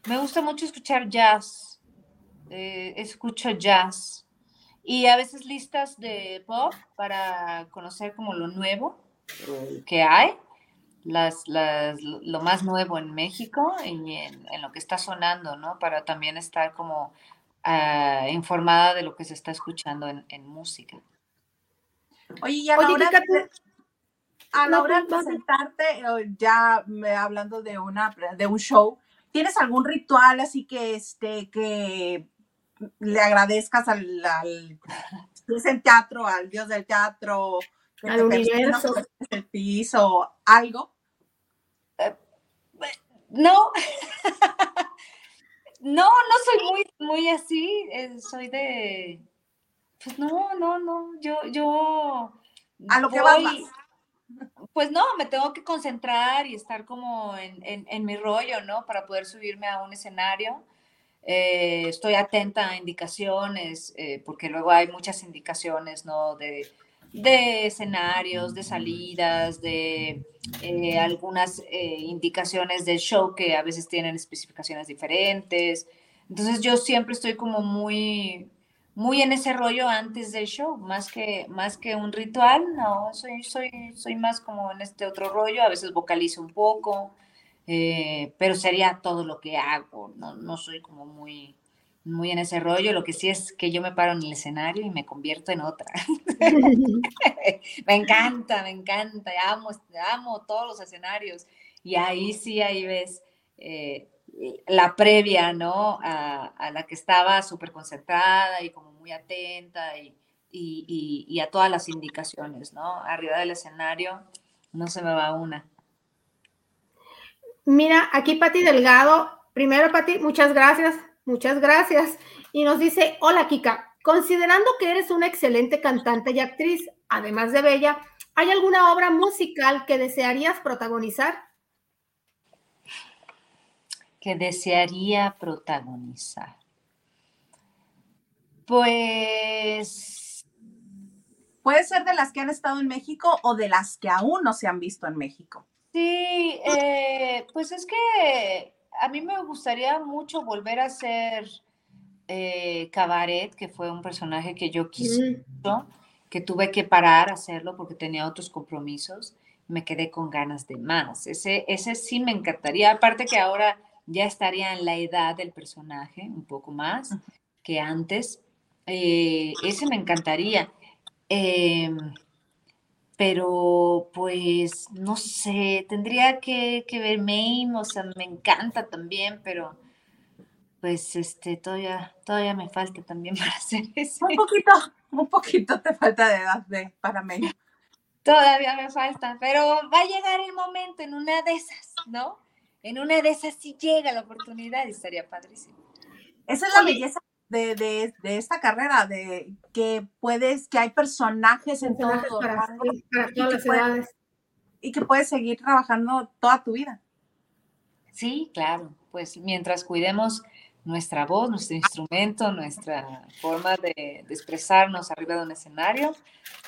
Me gusta mucho escuchar jazz. Eh, escucho jazz. Y a veces listas de pop para conocer como lo nuevo que hay las, lo más nuevo en México y en, lo que está sonando, ¿no? Para también estar como ah, informada de lo que se está escuchando en, música. Oye, y a la hora, de, a la hora de presentarte, ya hablando de, una, de un show, ¿tienes algún ritual así que, este, que le agradezcas al, al en teatro, al dios del teatro, al universo, el piso, algo? No, (laughs) no, no soy muy, muy así, eh, soy de, pues no, no, no, yo, yo... A lo que voy, Pues no, me tengo que concentrar y estar como en, mi rollo, ¿no? Para poder subirme a un escenario. Eh, estoy atenta a indicaciones, eh, porque luego hay muchas indicaciones, ¿no? De, de escenarios, de salidas, de eh, algunas eh, indicaciones del show que a veces tienen especificaciones diferentes. Entonces yo siempre estoy como muy, muy en ese rollo antes del show, más que, más que un ritual, no, soy, soy, soy más como en este otro rollo, a veces vocalizo un poco, eh, pero sería todo lo que hago, no, no soy como muy, muy en ese rollo. Lo que sí es que yo me paro en el escenario y me convierto en otra. (laughs) (laughs) me encanta, me encanta, amo, amo todos los escenarios. Y ahí sí, ahí ves eh, la previa, ¿no? A, la que estaba súper concentrada y como muy atenta y, y, a todas las indicaciones, ¿no? Arriba del escenario no se me va una. Mira, aquí Pati Delgado. Primero, Pati, muchas gracias Muchas gracias. Y nos dice, hola Kika, considerando que eres una excelente cantante y actriz, además de bella, ¿hay alguna obra musical que desearías protagonizar? Que desearía protagonizar. Pues... Puede ser de las que han estado en México o de las que aún no se han visto en México. Sí, eh, pues es que a mí me gustaría mucho volver a ser eh, Cabaret, que fue un personaje que yo quise, que tuve que parar a hacerlo porque tenía otros compromisos. Me quedé con ganas de más. Ese, ese sí me encantaría. Aparte que ahora ya estaría en la edad del personaje, un poco más que antes. Eh, ese me encantaría. Em, pero pues no sé, tendría que, ver Maine, o sea, me encanta también, pero pues este, todavía, todavía me falta también (laughs) para hacer eso. Un poquito, un poquito te falta de edad de, para Maine. Todavía me falta, pero va a llegar el momento en una de esas, ¿no? En una de esas sí llega la oportunidad y estaría padrísimo. Esa es la belleza de, esta carrera, de que puedes, que hay personajes en todo, para, todas las y que puedes seguir trabajando toda tu vida. Sí, claro, pues mientras cuidemos nuestra voz, nuestro instrumento, nuestra forma de, expresarnos arriba de un escenario,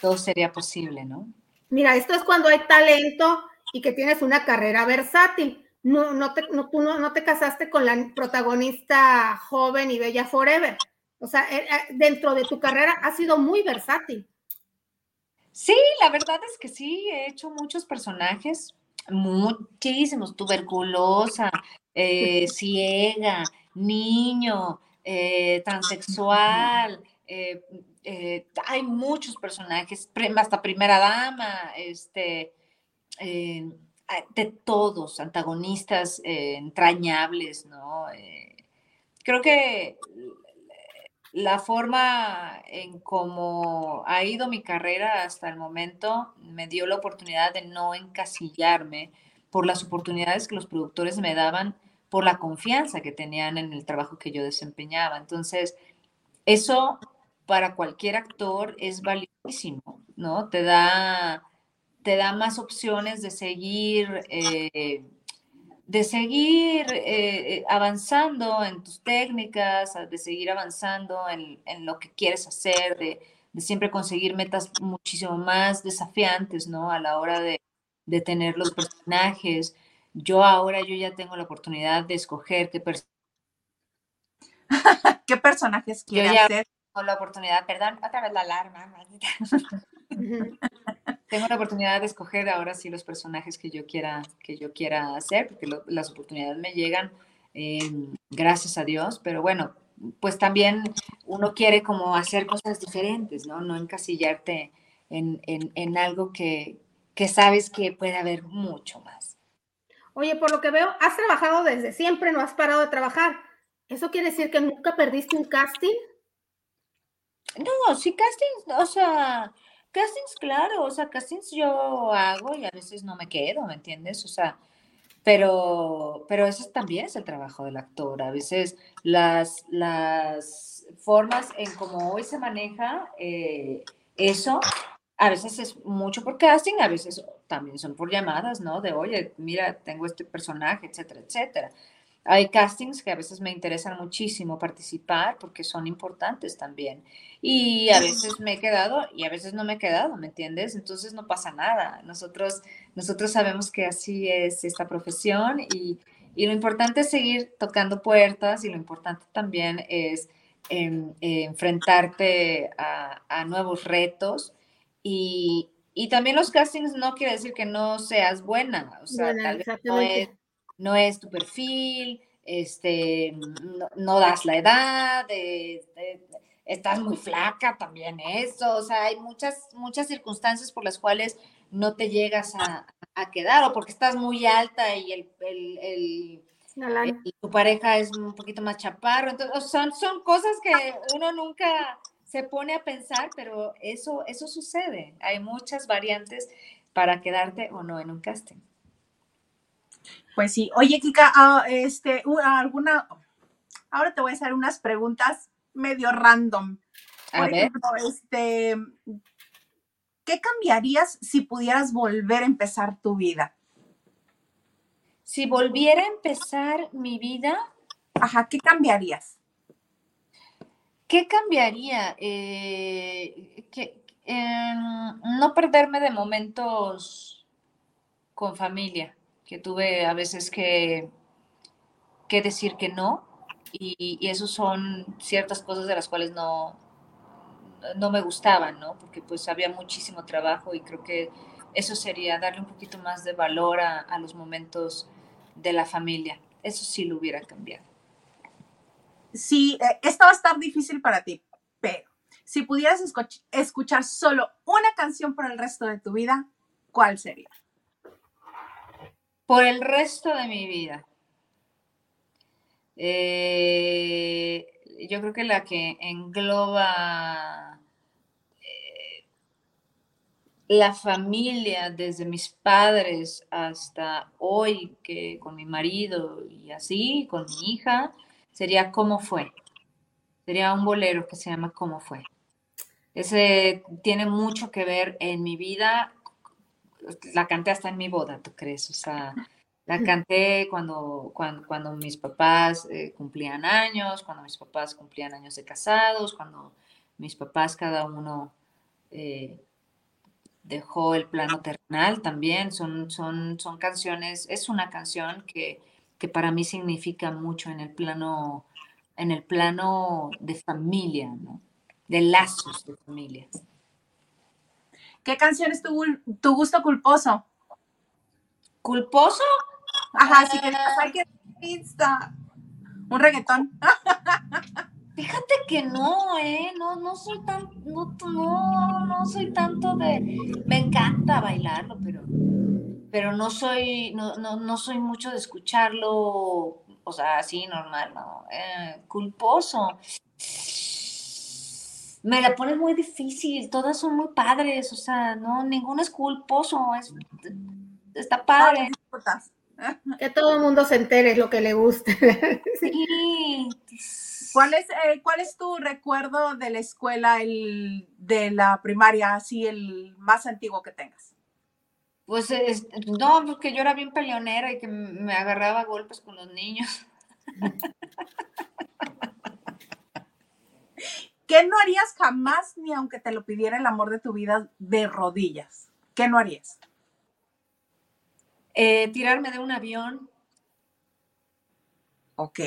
todo sería posible, ¿no? Mira, esto es cuando hay talento y que tienes una carrera versátil no, no te, no, tú no, te casaste con la protagonista joven y bella forever. O sea, eh, eh, dentro de tu carrera has sido muy versátil. Sí, la verdad es que sí, he hecho muchos personajes, muchísimos, tuberculosa, eh, (laughs) ciega, niño, transexual, hay muchos personajes, hasta primera dama, este, de todos, antagonistas entrañables, ¿no? creo que la forma en cómo ha ido mi carrera hasta el momento me dio la oportunidad de no encasillarme por las oportunidades que los productores me daban, por la confianza que tenían en el trabajo que yo desempeñaba. Entonces, eso para cualquier actor es valiosísimo, ¿no? Te da, te da más opciones de seguir. Eh, de seguir eh, avanzando en tus técnicas, de seguir avanzando en, lo que quieres hacer, de, siempre conseguir metas muchísimo más desafiantes, ¿no? A la hora de, tener los personajes. Yo ahora yo ya tengo la oportunidad de escoger qué, (laughs) ¿Qué personajes quiero hacer. Tengo la oportunidad, perdón, otra vez la alarma. Tengo la oportunidad de escoger ahora sí los personajes que yo quiera, que yo quiera hacer, porque las oportunidades me llegan, em, gracias a Dios, pero bueno, pues también uno quiere como hacer cosas diferentes, ¿no? No encasillarte en, en, algo que, que sabes que puede haber mucho más. Oye, por lo que veo, has trabajado desde siempre, no has parado de trabajar. ¿Eso quiere decir que nunca perdiste un casting? No, sí, casting, o sea, Castings, claro, o sea, castings yo hago y a veces no me quedo, ¿me entiendes? O sea, pero, pero eso también es el trabajo del actor. A veces las, las formas en cómo hoy se maneja eh, eso, a veces es mucho por casting, a veces también son por llamadas, ¿no? De, oye, mira, tengo este personaje, etcétera, etcétera. Hay castings que a veces me interesan muchísimo participar porque son importantes también. Y a veces me he quedado y a veces no me he quedado, ¿me entiendes? Entonces no pasa nada. Nosotros, nosotros sabemos que así es esta profesión y, y lo importante es seguir tocando puertas y lo importante también es em, enfrentarte a, a, nuevos retos y, y, también los castings no quiere decir que no seas buena, o sea, tal vez no es no es tu perfil, este, no, das la edad, estás muy flaca también eso, o sea, hay muchas, muchas circunstancias por las cuales no te llegas a, quedar o porque estás muy alta y el, el, tu pareja es un poquito más chaparro, entonces son, son cosas que uno nunca se pone a pensar, pero eso, eso sucede, hay muchas variantes para quedarte o no en un casting. Pues sí. Oye, Kika, ah, este, alguna, ahora te voy a hacer unas preguntas medio random. Por ejemplo, este, ¿qué cambiarías si pudieras volver a empezar tu vida? Si volviera a empezar mi vida. Ajá, ¿qué cambiarías? ¿Qué cambiaría? Eh, que, em, no perderme de momentos con familia que tuve a veces que, que decir que no, y, eso son ciertas cosas de las cuales no, no me gustaban, ¿no? Porque pues había muchísimo trabajo y creo que eso sería darle un poquito más de valor a, a los momentos de la familia. Eso sí lo hubiera cambiado. Sí, eh, esto va a estar difícil para ti, pero si pudieras escuchar solo una canción por el resto de tu vida, ¿cuál sería? Por el resto de mi vida. Eh, yo creo que la que engloba eh, la familia desde mis padres hasta hoy, que con mi marido y así, con mi hija, sería ¿Cómo fue? Sería un bolero que se llama ¿Cómo fue? Ese tiene mucho que ver en mi vida la canté hasta en mi boda, ¿tú crees? O sea, la canté cuando, cuando, mis papás eh, cumplían años, cuando mis papás cumplían años de casados, cuando mis papás cada uno eh, dejó el plano terrenal también. Son, son, son canciones, es una canción que, que, para mí significa mucho en el plano en el plano de familia, ¿no? De lazos de familia. ¿Qué canción es tu, tu gusto culposo? ¿Culposo? Ajá, sí que hay que un reggaetón. (laughs) Fíjate que no, eh, no, no soy tan, no, no, no soy tanto de, me encanta bailarlo, pero, pero no soy, no, no, no soy mucho de escucharlo, o sea, así normal, no, eh, culposo. Me la pone muy difícil, todas son muy padres, o sea, no, ninguno es culposo, es, está padre. (laughs) Que todo el mundo se entere lo que le guste. (laughs) Sí. ¿Cuál es, eh, ¿Cuál es tu recuerdo de la escuela, el, de la primaria, así el más antiguo que tengas? Pues no, porque yo era bien peleonera y que me agarraba golpes con los niños. (laughs) ¿Qué no harías jamás ni aunque te lo pidiera el amor de tu vida de rodillas? ¿Qué no harías? Eh, tirarme de un avión. Ok.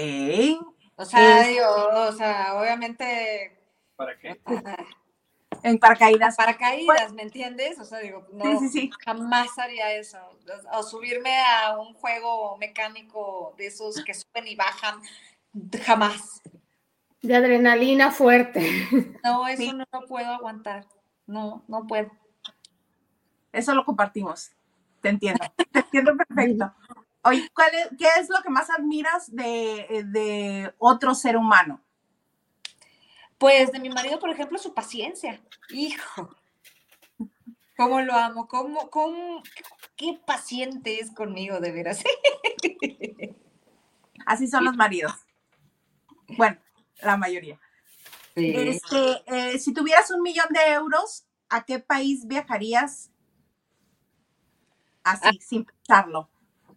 O sea, digo, o sea, obviamente. ¿Para qué? (laughs) En paracaídas. Paracaídas, ¿me entiendes? O sea, digo, no, jamás haría eso. O subirme a un juego mecánico de esos que suben y bajan, jamás. De adrenalina fuerte. No, eso no lo puedo aguantar. No, no puedo. Eso lo compartimos. Te entiendo. (laughs) Te entiendo perfecto. Oye, ¿qué es lo que más admiras de, de otro ser humano? Pues de mi marido, por ejemplo, su paciencia. Hijo, cómo lo amo, cómo, cómo, qué paciente es conmigo, de veras. (laughs) Así son los maridos. Bueno, la mayoría. Este, eh, si tuvieras un millón de euros, ¿a qué país viajarías? Así, ah. sin pensarlo.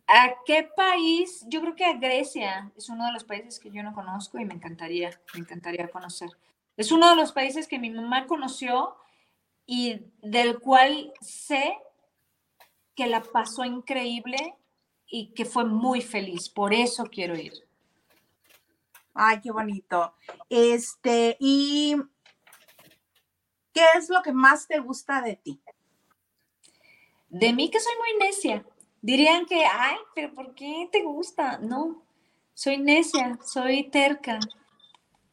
¿A qué país? Yo creo que a Grecia es uno de los países que yo no conozco y me encantaría, me encantaría conocer. Es uno de los países que mi mamá conoció y del cual sé que la pasó increíble y que fue muy feliz. Por eso quiero ir. Ay, qué bonito. Este, ¿y qué es lo que más te gusta de ti? De mí que soy muy necia. Dirían que, ay, pero ¿por qué te gusta? No, soy necia, soy terca.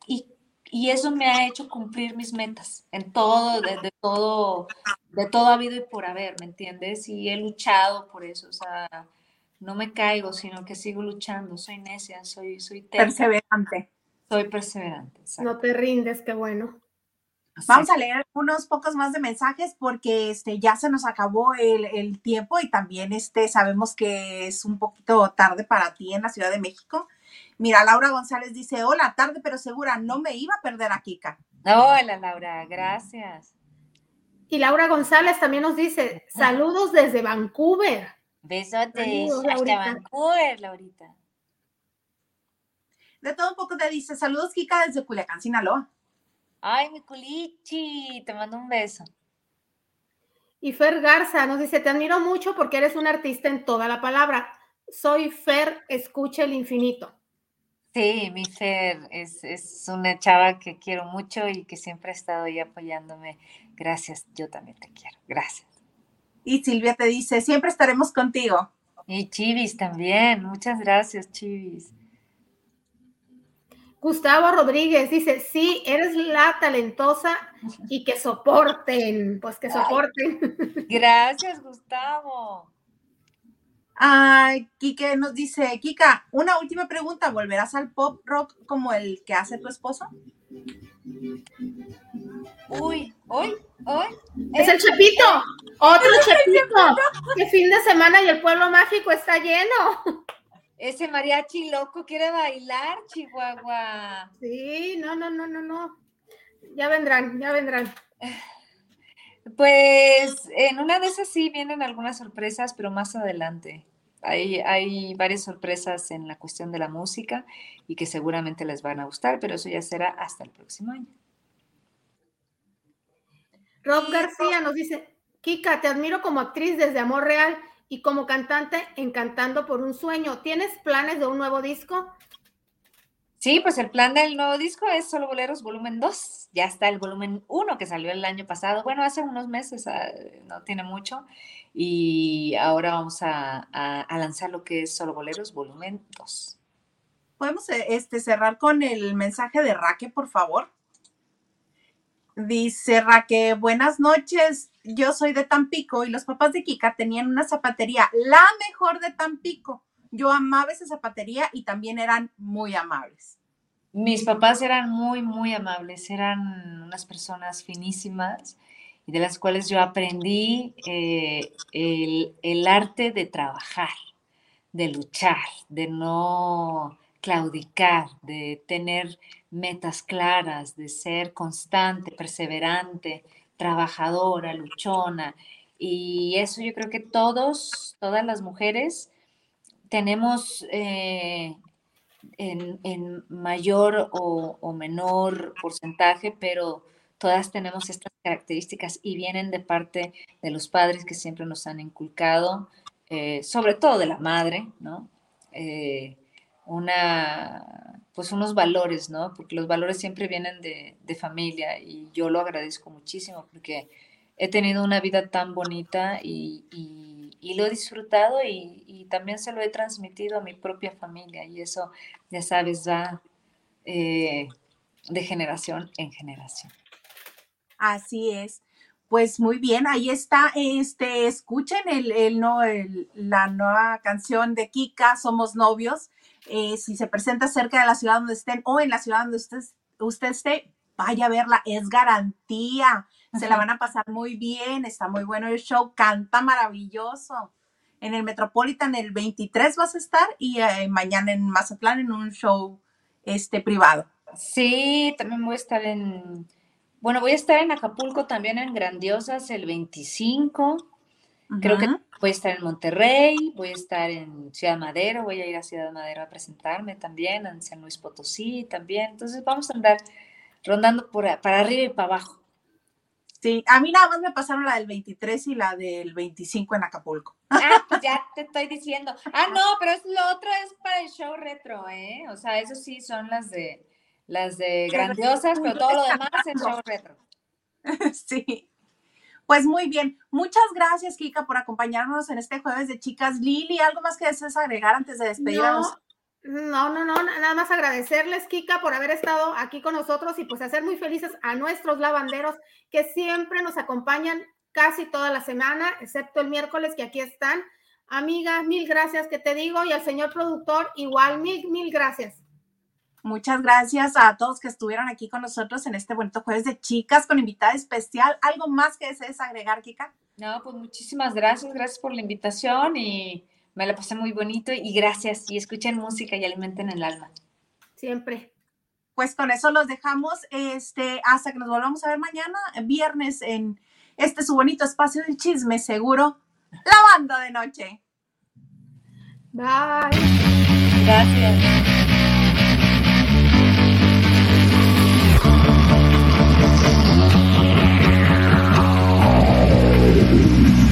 Y, eso me ha hecho cumplir mis metas en todo, de, todo, de todo habido y por haber, ¿me entiendes? Y he luchado por eso, o sea, no me caigo, sino que sigo luchando. Soy necia, soy, soy terca. Perseverante. Soy perseverante. No te rindes, qué bueno. Vamos a leer unos pocos más de mensajes porque este, ya se nos acabó el, tiempo y también este, sabemos que es un poquito tarde para ti en la Ciudad de México. Mira, Laura González dice, hola, tarde pero segura, no me iba a perder a Kika. Hola, Laura, gracias. Y Laura González también nos dice, saludos desde Vancouver. Besotes hasta Vancouver, Laurita. De todo un poco te dice, saludos Kika desde Culiacán, Sinaloa. Ay, mi culichi, te mando un beso. Y Fer Garza nos dice, te admiro mucho porque eres un artista en toda la palabra. Soy Fer, escucha el infinito. Sí, mi Fer es, es, una chava que quiero mucho y que siempre ha estado ahí apoyándome. Gracias, yo también te quiero. Gracias. Y Silvia te dice, siempre estaremos contigo. Y Chivis también. Muchas gracias, Chivis. Gustavo Rodríguez dice, sí, eres la talentosa y que soporten, pues que soporten. Gracias, Gustavo. Ay, Kike nos dice, Kika, una última pregunta, ¿volverás al pop rock como el que hace tu esposo? Uy, hoy, hoy. Es el Chapito, otro (laughs) Chapito. Que fin de semana y el pueblo mágico está lleno. Ese mariachi loco quiere bailar, Chihuahua. Sí, no, no, no, no, no. Ya vendrán, ya vendrán. (sighs) Pues en una de esas sí vienen algunas sorpresas, pero más adelante. Hay, hay varias sorpresas en la cuestión de la música y que seguramente les van a gustar, pero eso ya será hasta el próximo año. Rob García nos dice, Kika, te admiro como actriz desde Amor Real y como cantante Encantando por un sueño. ¿Tienes planes de un nuevo disco? Sí, pues el plan del nuevo disco es Solo Boleros volumen 2. Ya está el volumen 1 que salió el año pasado. Bueno, hace unos meses, ah, no tiene mucho. Y ahora vamos a, lanzar lo que es Solo Boleros volumen 2. ¿Podemos eh, este, cerrar con el mensaje de Raque, por favor? Dice Raque, buenas noches. Yo soy de Tampico y los papás de Kika tenían una zapatería, la mejor de Tampico yo amaba esa zapatería y también eran muy amables. Mis papás eran muy, muy amables, eran unas personas finísimas y de las cuales yo aprendí eh, el, arte de trabajar, de luchar, de no claudicar, de tener metas claras, de ser constante, perseverante, trabajadora, luchona. Y eso yo creo que todos, todas las mujeres tenemos eh, en, mayor o, menor porcentaje, pero todas tenemos estas características y vienen de parte de los padres que siempre nos han inculcado, eh, sobre todo de la madre, ¿no? Eh, una, pues unos valores, ¿no? Porque los valores siempre vienen de, familia y yo lo agradezco muchísimo porque he tenido una vida tan bonita y lo he disfrutado y, también se lo he transmitido a mi propia familia y eso, ya sabes, va eh, de generación en generación. Así es. Pues muy bien, ahí está. Este, escuchen el, no, la nueva canción de Kika, Somos Novios. Eh, si se presenta cerca de la ciudad donde estén o en la ciudad donde usted, usted esté, vaya a verla, es garantía se la van a pasar muy bien, está muy bueno el show, canta maravilloso. En el Metropolitan el 23 vas a estar y eh, mañana en Mazatlán en un show este privado. Sí, también voy a estar en, bueno, voy a estar en Acapulco también en Grandiosas el 25. Creo que voy a estar en Monterrey, voy a estar en Ciudad Madero, voy a ir a Ciudad Madero a presentarme también, en San Luis Potosí también. Entonces vamos a andar rondando por, para arriba y para abajo. Sí, a mí nada más me pasaron la del 23 y la del 25 en Acapulco. (laughs) Ah, pues ya te estoy diciendo. Ah, no, pero es, lo otro es para el show retro, ¿eh? O sea, eso sí son las de las de grandiosas, pero todo lo demás es show retro. (laughs) Sí. Pues muy bien. Muchas gracias, Kika, por acompañarnos en este jueves de chicas. Lili, ¿algo más que desees agregar antes de despedirnos? No, no, no, nada más agradecerles, Kika, por haber estado aquí con nosotros y pues hacer muy felices a nuestros lavanderos que siempre nos acompañan casi toda la semana, excepto el miércoles que aquí están. Amiga, mil gracias que te digo y al señor productor igual, mil, mil gracias. Muchas gracias a todos que estuvieron aquí con nosotros en este bonito jueves de chicas con invitada especial. ¿Algo más que desees agregar, Kika? No, pues muchísimas gracias, gracias por la invitación y me la pasé muy bonito y gracias. Y escuchen música y alimenten el alma. Siempre. Pues con eso los dejamos este, hasta que nos volvamos a ver mañana, viernes, en este su bonito espacio de chisme seguro, lavando de noche. Bye. Gracias.